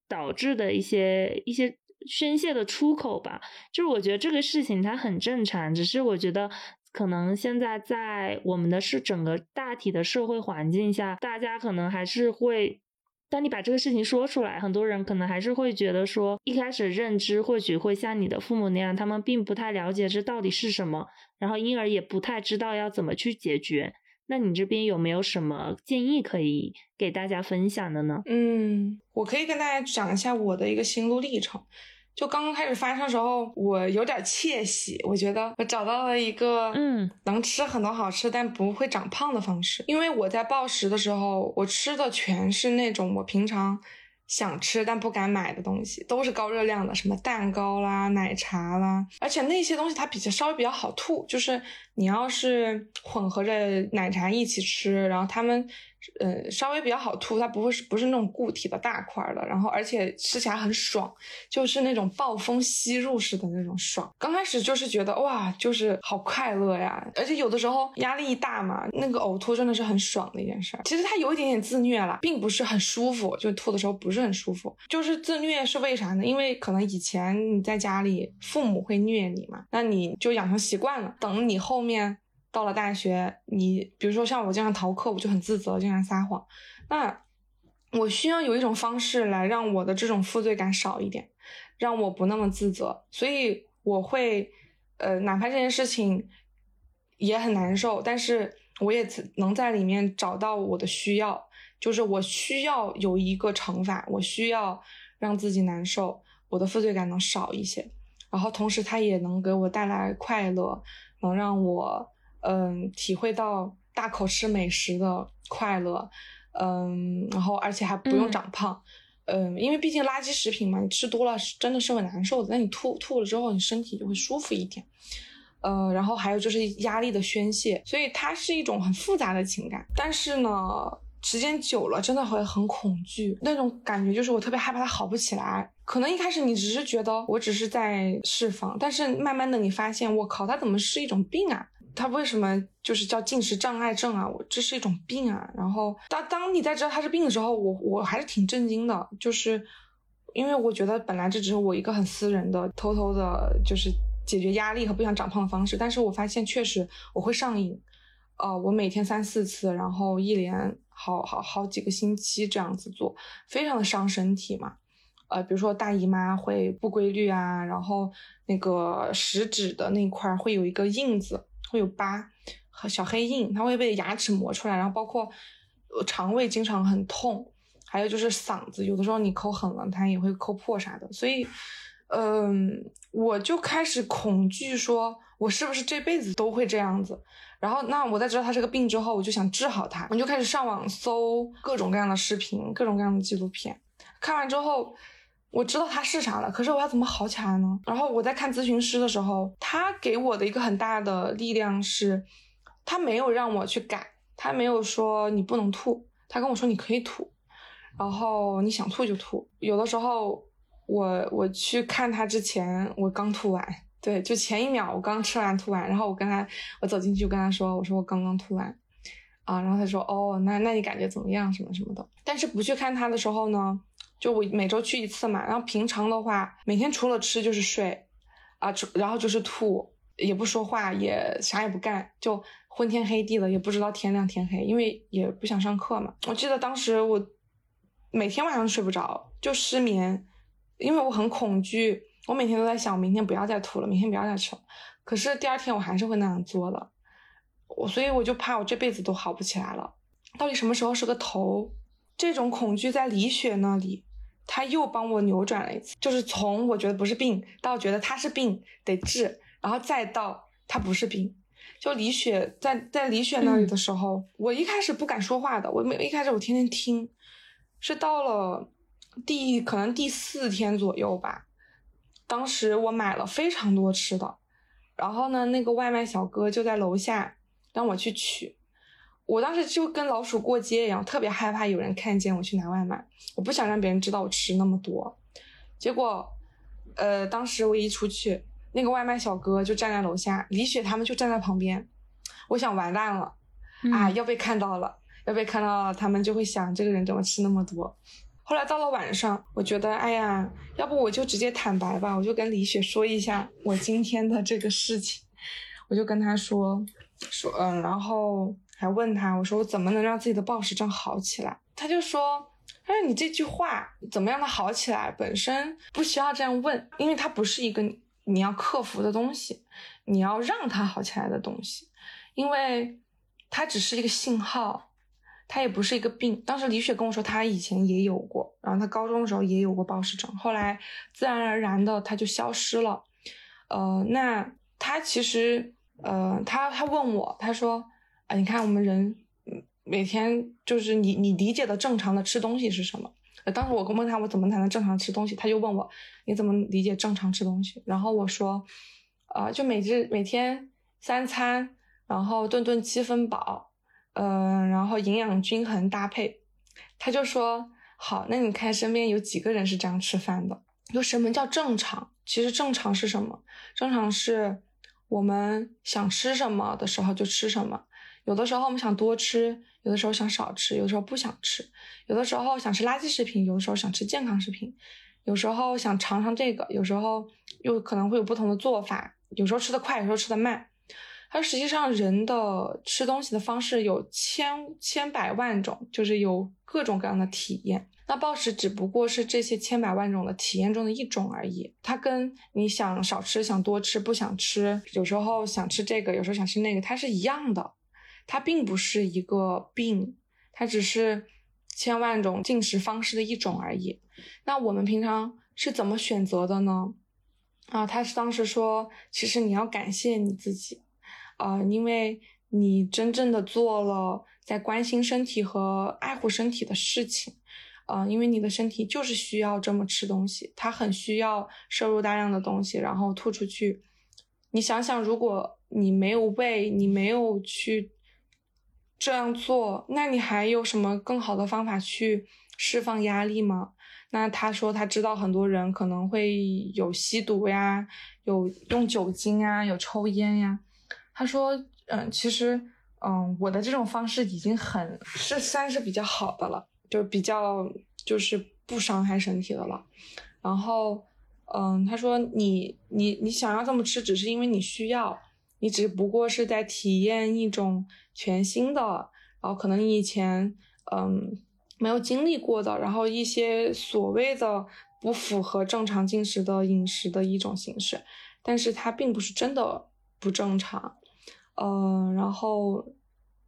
Speaker 1: 导致的一些一些宣泄的出口吧。就是我觉得这个事情它很正常，只是我觉得。可能现在在我们的是整个大体的社会环境下，大家可能还是会，当你把这个事情说出来，很多人可能还是会觉得说，一开始认知或许会像你的父母那样，他们并不太了解这到底是什么，然后因而也不太知道要怎么去解决。那你这边有没有什么建议可以给大家分享的呢？
Speaker 2: 嗯，我可以跟大家讲一下我的一个心路历程。就刚刚开始发生的时候，我有点窃喜，我觉得我找到了一个嗯能吃很多好吃但不会长胖的方式。因为我在暴食的时候，我吃的全是那种我平常想吃但不敢买的东西，都是高热量的，什么蛋糕啦、奶茶啦，而且那些东西它比较稍微比较好吐，就是你要是混合着奶茶一起吃，然后他们。呃，稍微比较好吐，它不会是不是那种固体的大块的，然后而且吃起来很爽，就是那种暴风吸入式的那种爽。刚开始就是觉得哇，就是好快乐呀，而且有的时候压力大嘛，那个呕吐真的是很爽的一件事。其实它有一点点自虐了，并不是很舒服，就吐的时候不是很舒服。就是自虐是为啥呢？因为可能以前你在家里父母会虐你嘛，那你就养成习惯了，等你后面。到了大学，你比如说像我经常逃课，我就很自责，经常撒谎。那我需要有一种方式来让我的这种负罪感少一点，让我不那么自责。所以我会，呃，哪怕这件事情也很难受，但是我也能在里面找到我的需要，就是我需要有一个惩罚，我需要让自己难受，我的负罪感能少一些。然后同时，它也能给我带来快乐，能让我。嗯，体会到大口吃美食的快乐，嗯，然后而且还不用长胖，嗯，因为毕竟垃圾食品嘛，你吃多了是真的是会难受的。那你吐吐了之后，你身体就会舒服一点。呃，然后还有就是压力的宣泄，所以它是一种很复杂的情感。但是呢，时间久了真的会很恐惧，那种感觉就是我特别害怕它好不起来。可能一开始你只是觉得我只是在释放，但是慢慢的你发现，我靠，它怎么是一种病啊？它为什么就是叫进食障碍症啊？我这是一种病啊！然后当当你在知道它是病的时候，我我还是挺震惊的，就是因为我觉得本来这只是我一个很私人的、偷偷的，就是解决压力和不想长胖的方式，但是我发现确实我会上瘾，呃，我每天三四次，然后一连好好好几个星期这样子做，非常的伤身体嘛，呃，比如说大姨妈会不规律啊，然后那个食指的那块会有一个印子。会有疤和小黑印，它会被牙齿磨出来，然后包括肠胃经常很痛，还有就是嗓子，有的时候你抠狠了，它也会抠破啥的。所以，嗯，我就开始恐惧，说我是不是这辈子都会这样子？然后，那我在知道它这个病之后，我就想治好它，我就开始上网搜各种各样的视频，各种各样的纪录片，看完之后。我知道它是啥了，可是我要怎么好起来呢？然后我在看咨询师的时候，他给我的一个很大的力量是，他没有让我去改，他没有说你不能吐，他跟我说你可以吐，然后你想吐就吐。有的时候我我去看他之前，我刚吐完，对，就前一秒我刚吃完吐完，然后我跟他我走进去跟他说，我说我刚刚吐完，啊，然后他说哦，那那你感觉怎么样？什么什么的。但是不去看他的时候呢？就我每周去一次嘛，然后平常的话，每天除了吃就是睡，啊，然后就是吐，也不说话，也啥也不干，就昏天黑地的，也不知道天亮天黑，因为也不想上课嘛。我记得当时我每天晚上睡不着，就失眠，因为我很恐惧，我每天都在想，明天不要再吐了，明天不要再吃了。可是第二天我还是会那样做的，我所以我就怕我这辈子都好不起来了。到底什么时候是个头？这种恐惧在李雪那里。他又帮我扭转了一次，就是从我觉得不是病，到觉得他是病得治，然后再到他不是病。就李雪在在李雪那里的时候，我一开始不敢说话的，我没一开始我天天听，是到了第可能第四天左右吧，当时我买了非常多吃的，然后呢，那个外卖小哥就在楼下让我去取。我当时就跟老鼠过街一样，特别害怕有人看见我去拿外卖，我不想让别人知道我吃那么多。结果，呃，当时我一出去，那个外卖小哥就站在楼下，李雪他们就站在旁边。我想完蛋了，啊，要被看到了，要被看到了，他们就会想这个人怎么吃那么多。后来到了晚上，我觉得，哎呀，要不我就直接坦白吧，我就跟李雪说一下我今天的这个事情，我就跟他说，说，嗯，然后。还问他，我说我怎么能让自己的暴食症好起来？他就说，他说你这句话怎么样的好起来，本身不需要这样问，因为它不是一个你要克服的东西，你要让它好起来的东西，因为它只是一个信号，它也不是一个病。当时李雪跟我说，她以前也有过，然后她高中的时候也有过暴食症，后来自然而然的它就消失了。呃，那他其实，呃，他他问我，他说。啊你看，我们人每天就是你你理解的正常的吃东西是什么？当时我问他我怎么才能正常吃东西，他就问我你怎么理解正常吃东西？然后我说，呃，就每日每天三餐，然后顿顿七分饱，嗯，然后营养均衡搭配。他就说好，那你看身边有几个人是这样吃饭的？就什么叫正常？其实正常是什么？正常是我们想吃什么的时候就吃什么。有的时候我们想多吃，有的时候想少吃，有的时候不想吃，有的时候想吃垃圾食品，有的时候想吃健康食品，有时候想尝尝这个，有时候又可能会有不同的做法，有时候吃的快，有时候吃的慢。它实际上人的吃东西的方式有千千百万种，就是有各种各样的体验。那暴食只不过是这些千百万种的体验中的一种而已。它跟你想少吃、想多吃、不想吃，有时候想吃这个，有时候想吃那个，它是一样的。它并不是一个病，它只是千万种进食方式的一种而已。那我们平常是怎么选择的呢？啊，他是当时说，其实你要感谢你自己，啊，因为你真正的做了在关心身体和爱护身体的事情，啊，因为你的身体就是需要这么吃东西，它很需要摄入大量的东西，然后吐出去。你想想，如果你没有胃，你没有去这样做，那你还有什么更好的方法去释放压力吗？那他说他知道很多人可能会有吸毒呀，有用酒精啊，有抽烟呀。他说，嗯，其实，嗯，我的这种方式已经很是算是比较好的了。就比较就是不伤害身体的了，然后，嗯，他说你你你想要这么吃，只是因为你需要，你只不过是在体验一种全新的，然后可能你以前嗯没有经历过的，然后一些所谓的不符合正常进食的饮食的一种形式，但是它并不是真的不正常，嗯，然后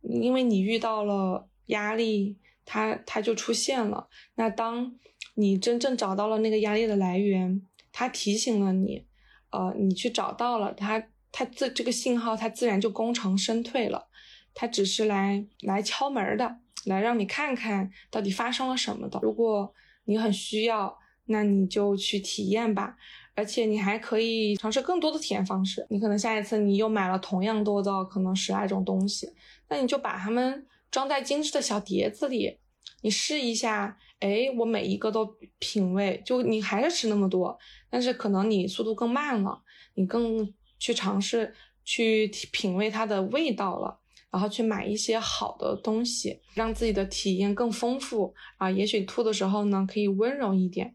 Speaker 2: 因为你遇到了压力。它它就出现了。那当你真正找到了那个压力的来源，它提醒了你，呃，你去找到了它，它这这个信号它自然就功成身退了。它只是来来敲门的，来让你看看到底发生了什么的。如果你很需要，那你就去体验吧。而且你还可以尝试更多的体验方式。你可能下一次你又买了同样多的可能十来种东西，那你就把它们。装在精致的小碟子里，你试一下，哎，我每一个都品味，就你还是吃那么多，但是可能你速度更慢了，你更去尝试去品味它的味道了，然后去买一些好的东西，让自己的体验更丰富啊，也许吐的时候呢可以温柔一点，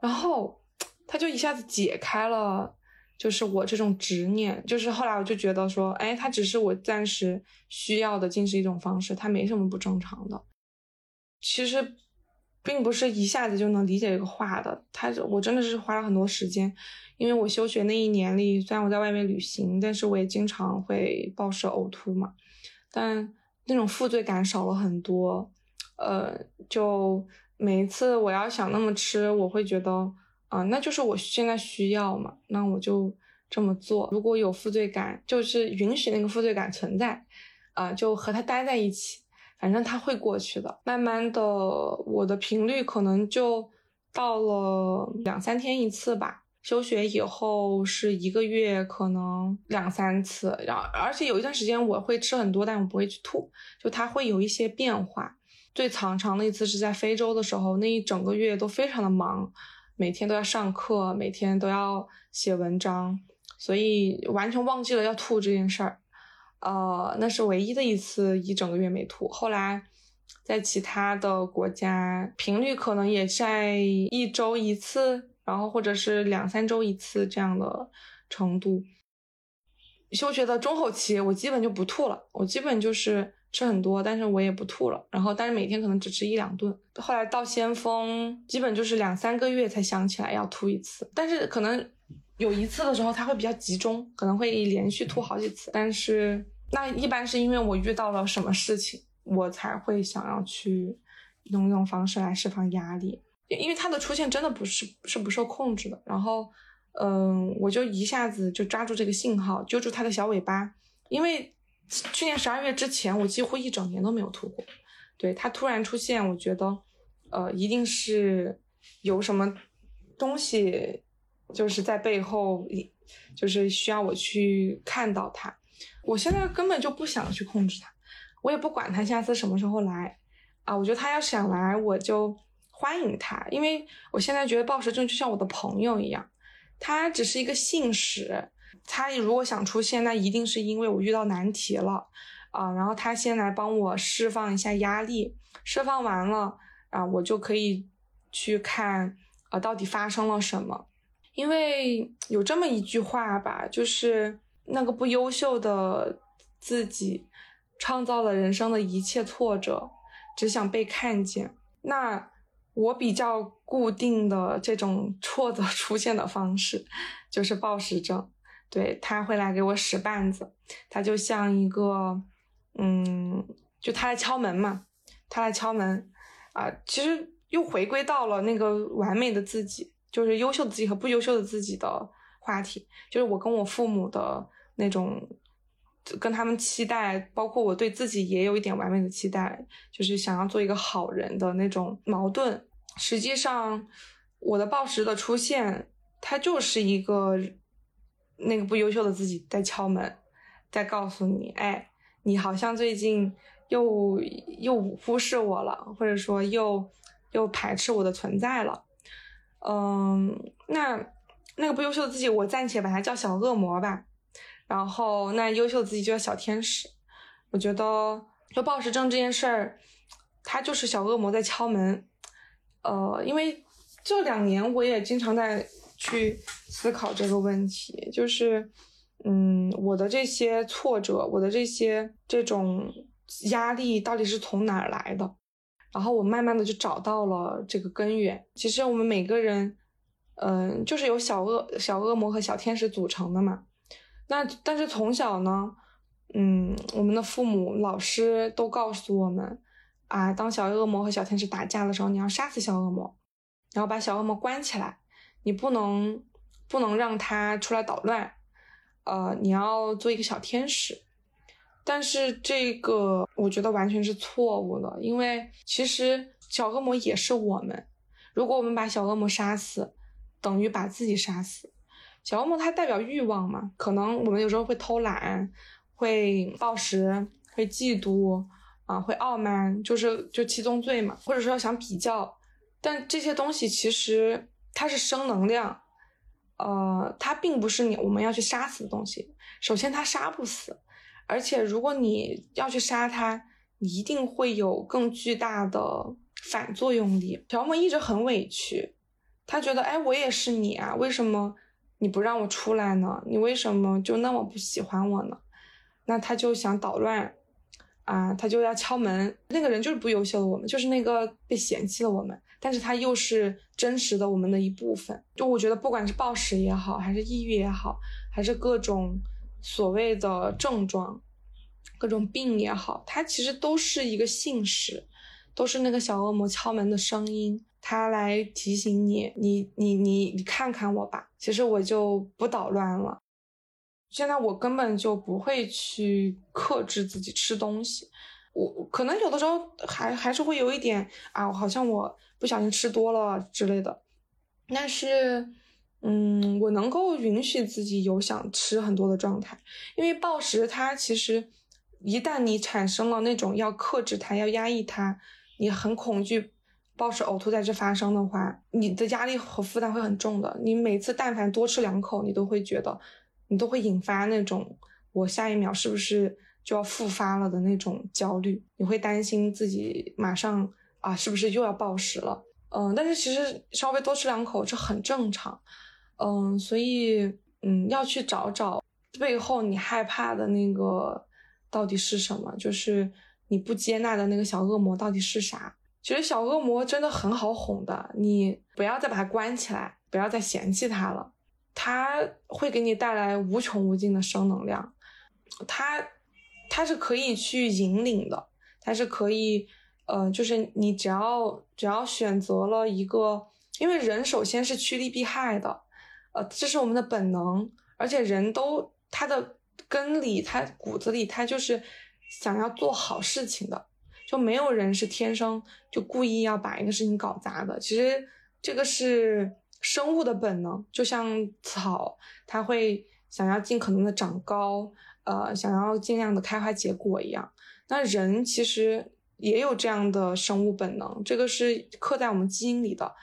Speaker 2: 然后他就一下子解开了。就是我这种执念，就是后来我就觉得说，哎，它只是我暂时需要的进食一种方式，它没什么不正常的。其实，并不是一下子就能理解这个话的。他，我真的是花了很多时间，因为我休学那一年里，虽然我在外面旅行，但是我也经常会暴食呕吐嘛。但那种负罪感少了很多。呃，就每一次我要想那么吃，我会觉得。啊，那就是我现在需要嘛，那我就这么做。如果有负罪感，就是允许那个负罪感存在，啊，就和他待在一起，反正他会过去的。慢慢的，我的频率可能就到了两三天一次吧。休学以后是一个月可能两三次，然后而且有一段时间我会吃很多，但我不会去吐，就它会有一些变化。最长长的一次是在非洲的时候，那一整个月都非常的忙。每天都要上课，每天都要写文章，所以完全忘记了要吐这件事儿。呃，那是唯一的一次一整个月没吐。后来在其他的国家，频率可能也在一周一次，然后或者是两三周一次这样的程度。休学的中后期，我基本就不吐了，我基本就是。吃很多，但是我也不吐了。然后，但是每天可能只吃一两顿。后来到先锋，基本就是两三个月才想起来要吐一次。但是可能有一次的时候，它会比较集中，可能会连续吐好几次。但是那一般是因为我遇到了什么事情，我才会想要去用这种方式来释放压力。因为它的出现真的不是是不受控制的。然后，嗯，我就一下子就抓住这个信号，揪住它的小尾巴，因为。去年十二月之前，我几乎一整年都没有吐过。对它突然出现，我觉得，呃，一定是有什么东西，就是在背后，就是需要我去看到它。我现在根本就不想去控制它，我也不管它下次什么时候来啊。我觉得它要想来，我就欢迎他，因为我现在觉得暴食症就像我的朋友一样，它只是一个信使。他如果想出现，那一定是因为我遇到难题了啊，然后他先来帮我释放一下压力，释放完了啊，我就可以去看啊到底发生了什么。因为有这么一句话吧，就是那个不优秀的自己创造了人生的一切挫折，只想被看见。那我比较固定的这种挫折出现的方式，就是暴食症。对他会来给我使绊子，他就像一个，嗯，就他来敲门嘛，他来敲门，啊，其实又回归到了那个完美的自己，就是优秀的自己和不优秀的自己的话题，就是我跟我父母的那种跟他们期待，包括我对自己也有一点完美的期待，就是想要做一个好人的那种矛盾。实际上，我的暴食的出现，它就是一个那个不优秀的自己在敲门，在告诉你，哎，你好像最近又又忽视我了，或者说又又排斥我的存在了。嗯，那那个不优秀的自己，我暂且把它叫小恶魔吧。然后，那优秀自己就叫小天使。我觉得，就暴食症这件事儿，它就是小恶魔在敲门。呃，因为这两年我也经常在去思考这个问题，就是，嗯，我的这些挫折，我的这些这种压力到底是从哪儿来的？然后我慢慢的就找到了这个根源。其实我们每个人，嗯，就是由小恶小恶魔和小天使组成的嘛。那但是从小呢，嗯，我们的父母、老师都告诉我们，啊，当小恶魔和小天使打架的时候，你要杀死小恶魔，然后把小恶魔关起来，你不能不能让他出来捣乱，呃，你要做一个小天使。但是这个我觉得完全是错误的，因为其实小恶魔也是我们。如果我们把小恶魔杀死，等于把自己杀死。小恶魔它代表欲望嘛，可能我们有时候会偷懒，会暴食，会嫉妒啊，会傲慢，就是就七宗罪嘛，或者说想比较。但这些东西其实它是生能量，呃，它并不是你我们要去杀死的东西。首先它杀不死。而且，如果你要去杀它，你一定会有更巨大的反作用力。小恶魔一直很委屈，他觉得，哎，我也是你啊，为什么你不让我出来呢？你为什么就那么不喜欢我呢？那他就想捣乱，啊，他就要敲门。那个人就是不优秀的我们，就是那个被嫌弃的我们，但是他又是真实的我们的一部分。就我觉得，不管是暴食也好，还是抑郁也好，还是各种。所谓的症状，各种病也好，它其实都是一个信使，都是那个小恶魔敲门的声音，它来提醒你，你你你你看看我吧。其实我就不捣乱了。现在我根本就不会去克制自己吃东西，我可能有的时候还还是会有一点啊，好像我不小心吃多了之类的，但是。嗯，我能够允许自己有想吃很多的状态，因为暴食它其实一旦你产生了那种要克制它、要压抑它，你很恐惧暴食呕吐在这发生的话，你的压力和负担会很重的。你每次但凡多吃两口，你都会觉得，你都会引发那种我下一秒是不是就要复发了的那种焦虑，你会担心自己马上啊是不是又要暴食了？嗯，但是其实稍微多吃两口这很正常。嗯，所以嗯，要去找找背后你害怕的那个到底是什么，就是你不接纳的那个小恶魔到底是啥？其实小恶魔真的很好哄的，你不要再把它关起来，不要再嫌弃它了，它会给你带来无穷无尽的生能量，它它是可以去引领的，它是可以，呃，就是你只要只要选择了一个，因为人首先是趋利避害的。呃，这是我们的本能，而且人都他的根里，他骨子里，他就是想要做好事情的，就没有人是天生就故意要把一个事情搞砸的。其实这个是生物的本能，就像草，它会想要尽可能的长高，呃，想要尽量的开花结果一样。那人其实也有这样的生物本能，这个是刻在我们基因里的。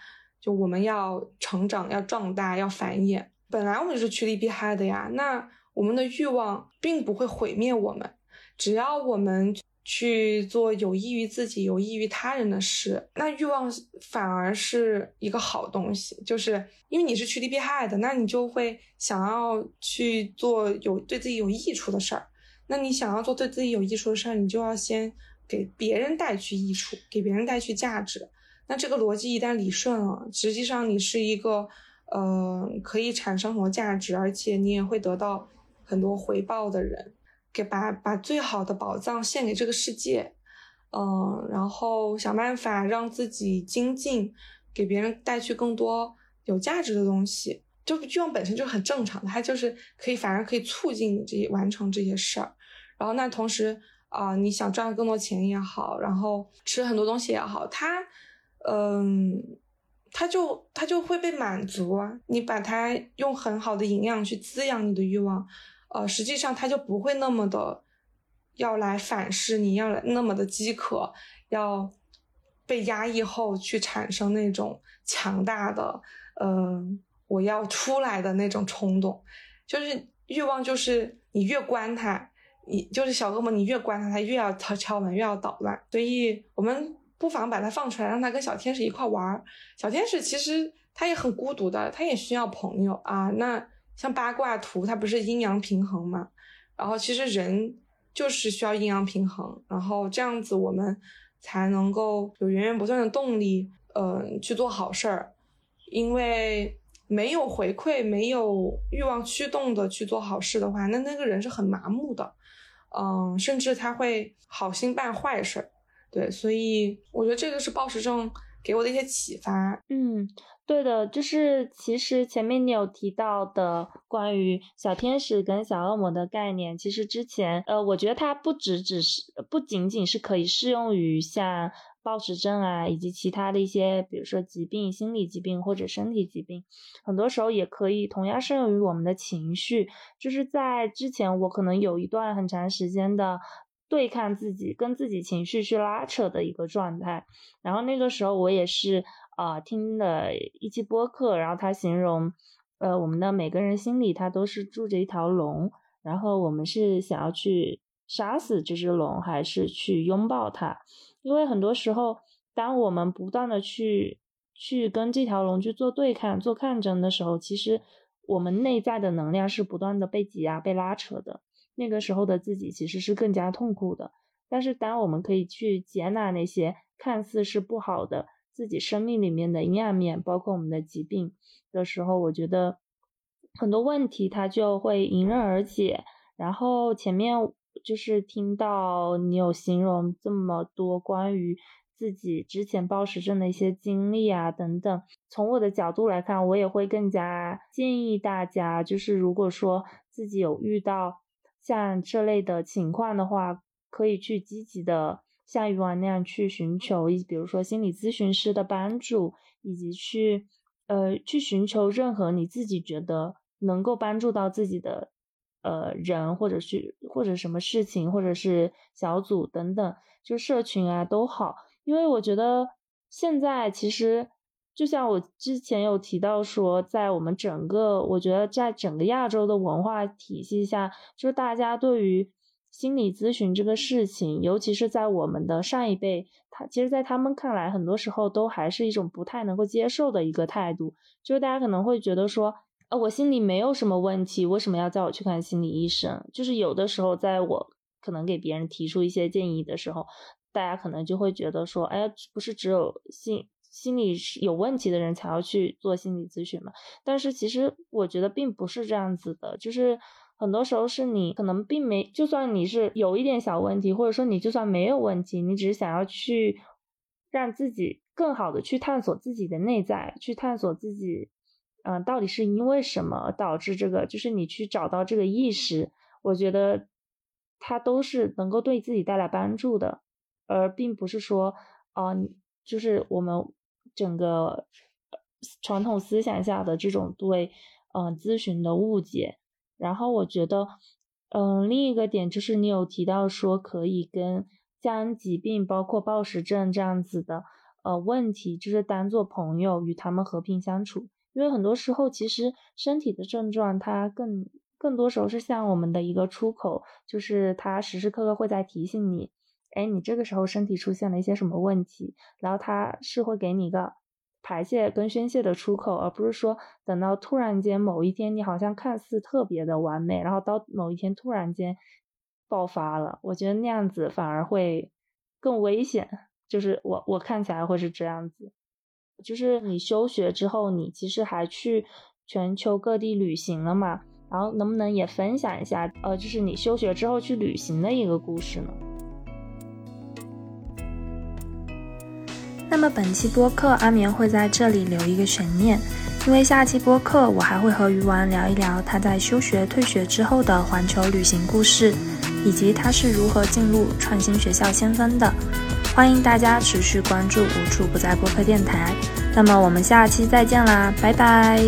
Speaker 2: 就我们要成长，要壮大，要繁衍。本来我们就是趋利避害的呀。那我们的欲望并不会毁灭我们，只要我们去做有益于自己、有益于他人的事，那欲望反而是一个好东西。就是因为你是趋利避害的，那你就会想要去做有对自己有益处的事儿。那你想要做对自己有益处的事儿，你就要先给别人带去益处，给别人带去价值。那这个逻辑一旦理顺了，实际上你是一个，呃，可以产生很多价值，而且你也会得到很多回报的人，给把把最好的宝藏献给这个世界，嗯，然后想办法让自己精进，给别人带去更多有价值的东西。就欲望本身就很正常的，它就是可以反而可以促进你这些完成这些事儿。然后那同时啊，你想赚更多钱也好，然后吃很多东西也好，它，嗯，它就它就会被满足啊。你把它用很好的营养去滋养你的欲望，呃，实际上它就不会那么的要来反噬你，要来那么的饥渴，要被压抑后去产生那种强大的，嗯，我要出来的那种冲动，就是欲望，就是你越关它。你就是小恶魔，你越关它，它越要敲敲门，越要捣乱。所以我们不妨把它放出来，让它跟小天使一块玩。小天使其实它也很孤独的，它也需要朋友啊。那像八卦图，它不是阴阳平衡嘛？然后其实人就是需要阴阳平衡，然后这样子我们才能够有源源不断的动力，嗯，去做好事儿。因为没有回馈、没有欲望驱动的去做好事的话，那那个人是很麻木的。嗯，甚至他会好心办坏事，对，所以我觉得这个是暴食症给我的一些启发。
Speaker 1: 嗯，对的，就是其实前面你有提到的关于小天使跟小恶魔的概念，其实之前呃，我觉得它不只只是不仅仅是可以适用于像。暴食症啊，以及其他的一些，比如说疾病、心理疾病或者身体疾病，很多时候也可以同样适用于我们的情绪。就是在之前，我可能有一段很长时间的对抗自己、跟自己情绪去拉扯的一个状态。然后那个时候，我也是啊听了一期播客，然后他形容，呃，我们的每个人心里他都是住着一条龙，然后我们是想要去杀死这只龙，还是去拥抱它？因为很多时候，当我们不断的去去跟这条龙去做对抗、做抗争的时候，其实我们内在的能量是不断的被挤压、被拉扯的。那个时候的自己其实是更加痛苦的。但是，当我们可以去接纳那些看似是不好的自己生命里面的阴暗面，包括我们的疾病的时候，我觉得很多问题它就会迎刃而解。然后前面。就是听到你有形容这么多关于自己之前暴食症的一些经历啊等等，从我的角度来看，我也会更加建议大家，就是如果说自己有遇到像这类的情况的话，可以去积极的像鱼丸那样去寻求，一比如说心理咨询师的帮助，以及去呃去寻求任何你自己觉得能够帮助到自己的。呃，人或者是或者什么事情，或者是小组等等，就社群啊都好，因为我觉得现在其实就像我之前有提到说，在我们整个，我觉得在整个亚洲的文化体系下，就是大家对于心理咨询这个事情，尤其是在我们的上一辈，他其实，在他们看来，很多时候都还是一种不太能够接受的一个态度，就是大家可能会觉得说。呃，我心里没有什么问题，为什么要叫我去看心理医生？就是有的时候，在我可能给别人提出一些建议的时候，大家可能就会觉得说，哎，不是只有心心理是有问题的人才要去做心理咨询嘛？但是其实我觉得并不是这样子的，就是很多时候是你可能并没，就算你是有一点小问题，或者说你就算没有问题，你只是想要去让自己更好的去探索自己的内在，去探索自己。嗯，到底是因为什么导致这个？就是你去找到这个意识，我觉得它都是能够对自己带来帮助的，而并不是说，啊，就是我们整个传统思想下的这种对，嗯，咨询的误解。然后我觉得，嗯，另一个点就是你有提到说可以跟将疾病，包括暴食症这样子的，呃，问题，就是当做朋友，与他们和平相处。因为很多时候，其实身体的症状，它更更多时候是像我们的一个出口，就是它时时刻刻会在提醒你，哎，你这个时候身体出现了一些什么问题，然后它是会给你一个排泄跟宣泄的出口，而不是说等到突然间某一天你好像看似特别的完美，然后到某一天突然间爆发了，我觉得那样子反而会更危险，就是我我看起来会是这样子。就是你休学之后，你其实还去全球各地旅行了嘛？然后能不能也分享一下，呃，就是你休学之后去旅行的一个故事呢？
Speaker 3: 那么本期播客，阿棉会在这里留一个悬念，因为下期播客我还会和鱼丸聊一聊他在休学、退学之后的环球旅行故事，
Speaker 1: 以及他是如何进入创新学校先锋的。欢迎大家持续关注无处不在播客电台。那么我们下期再见啦，拜拜。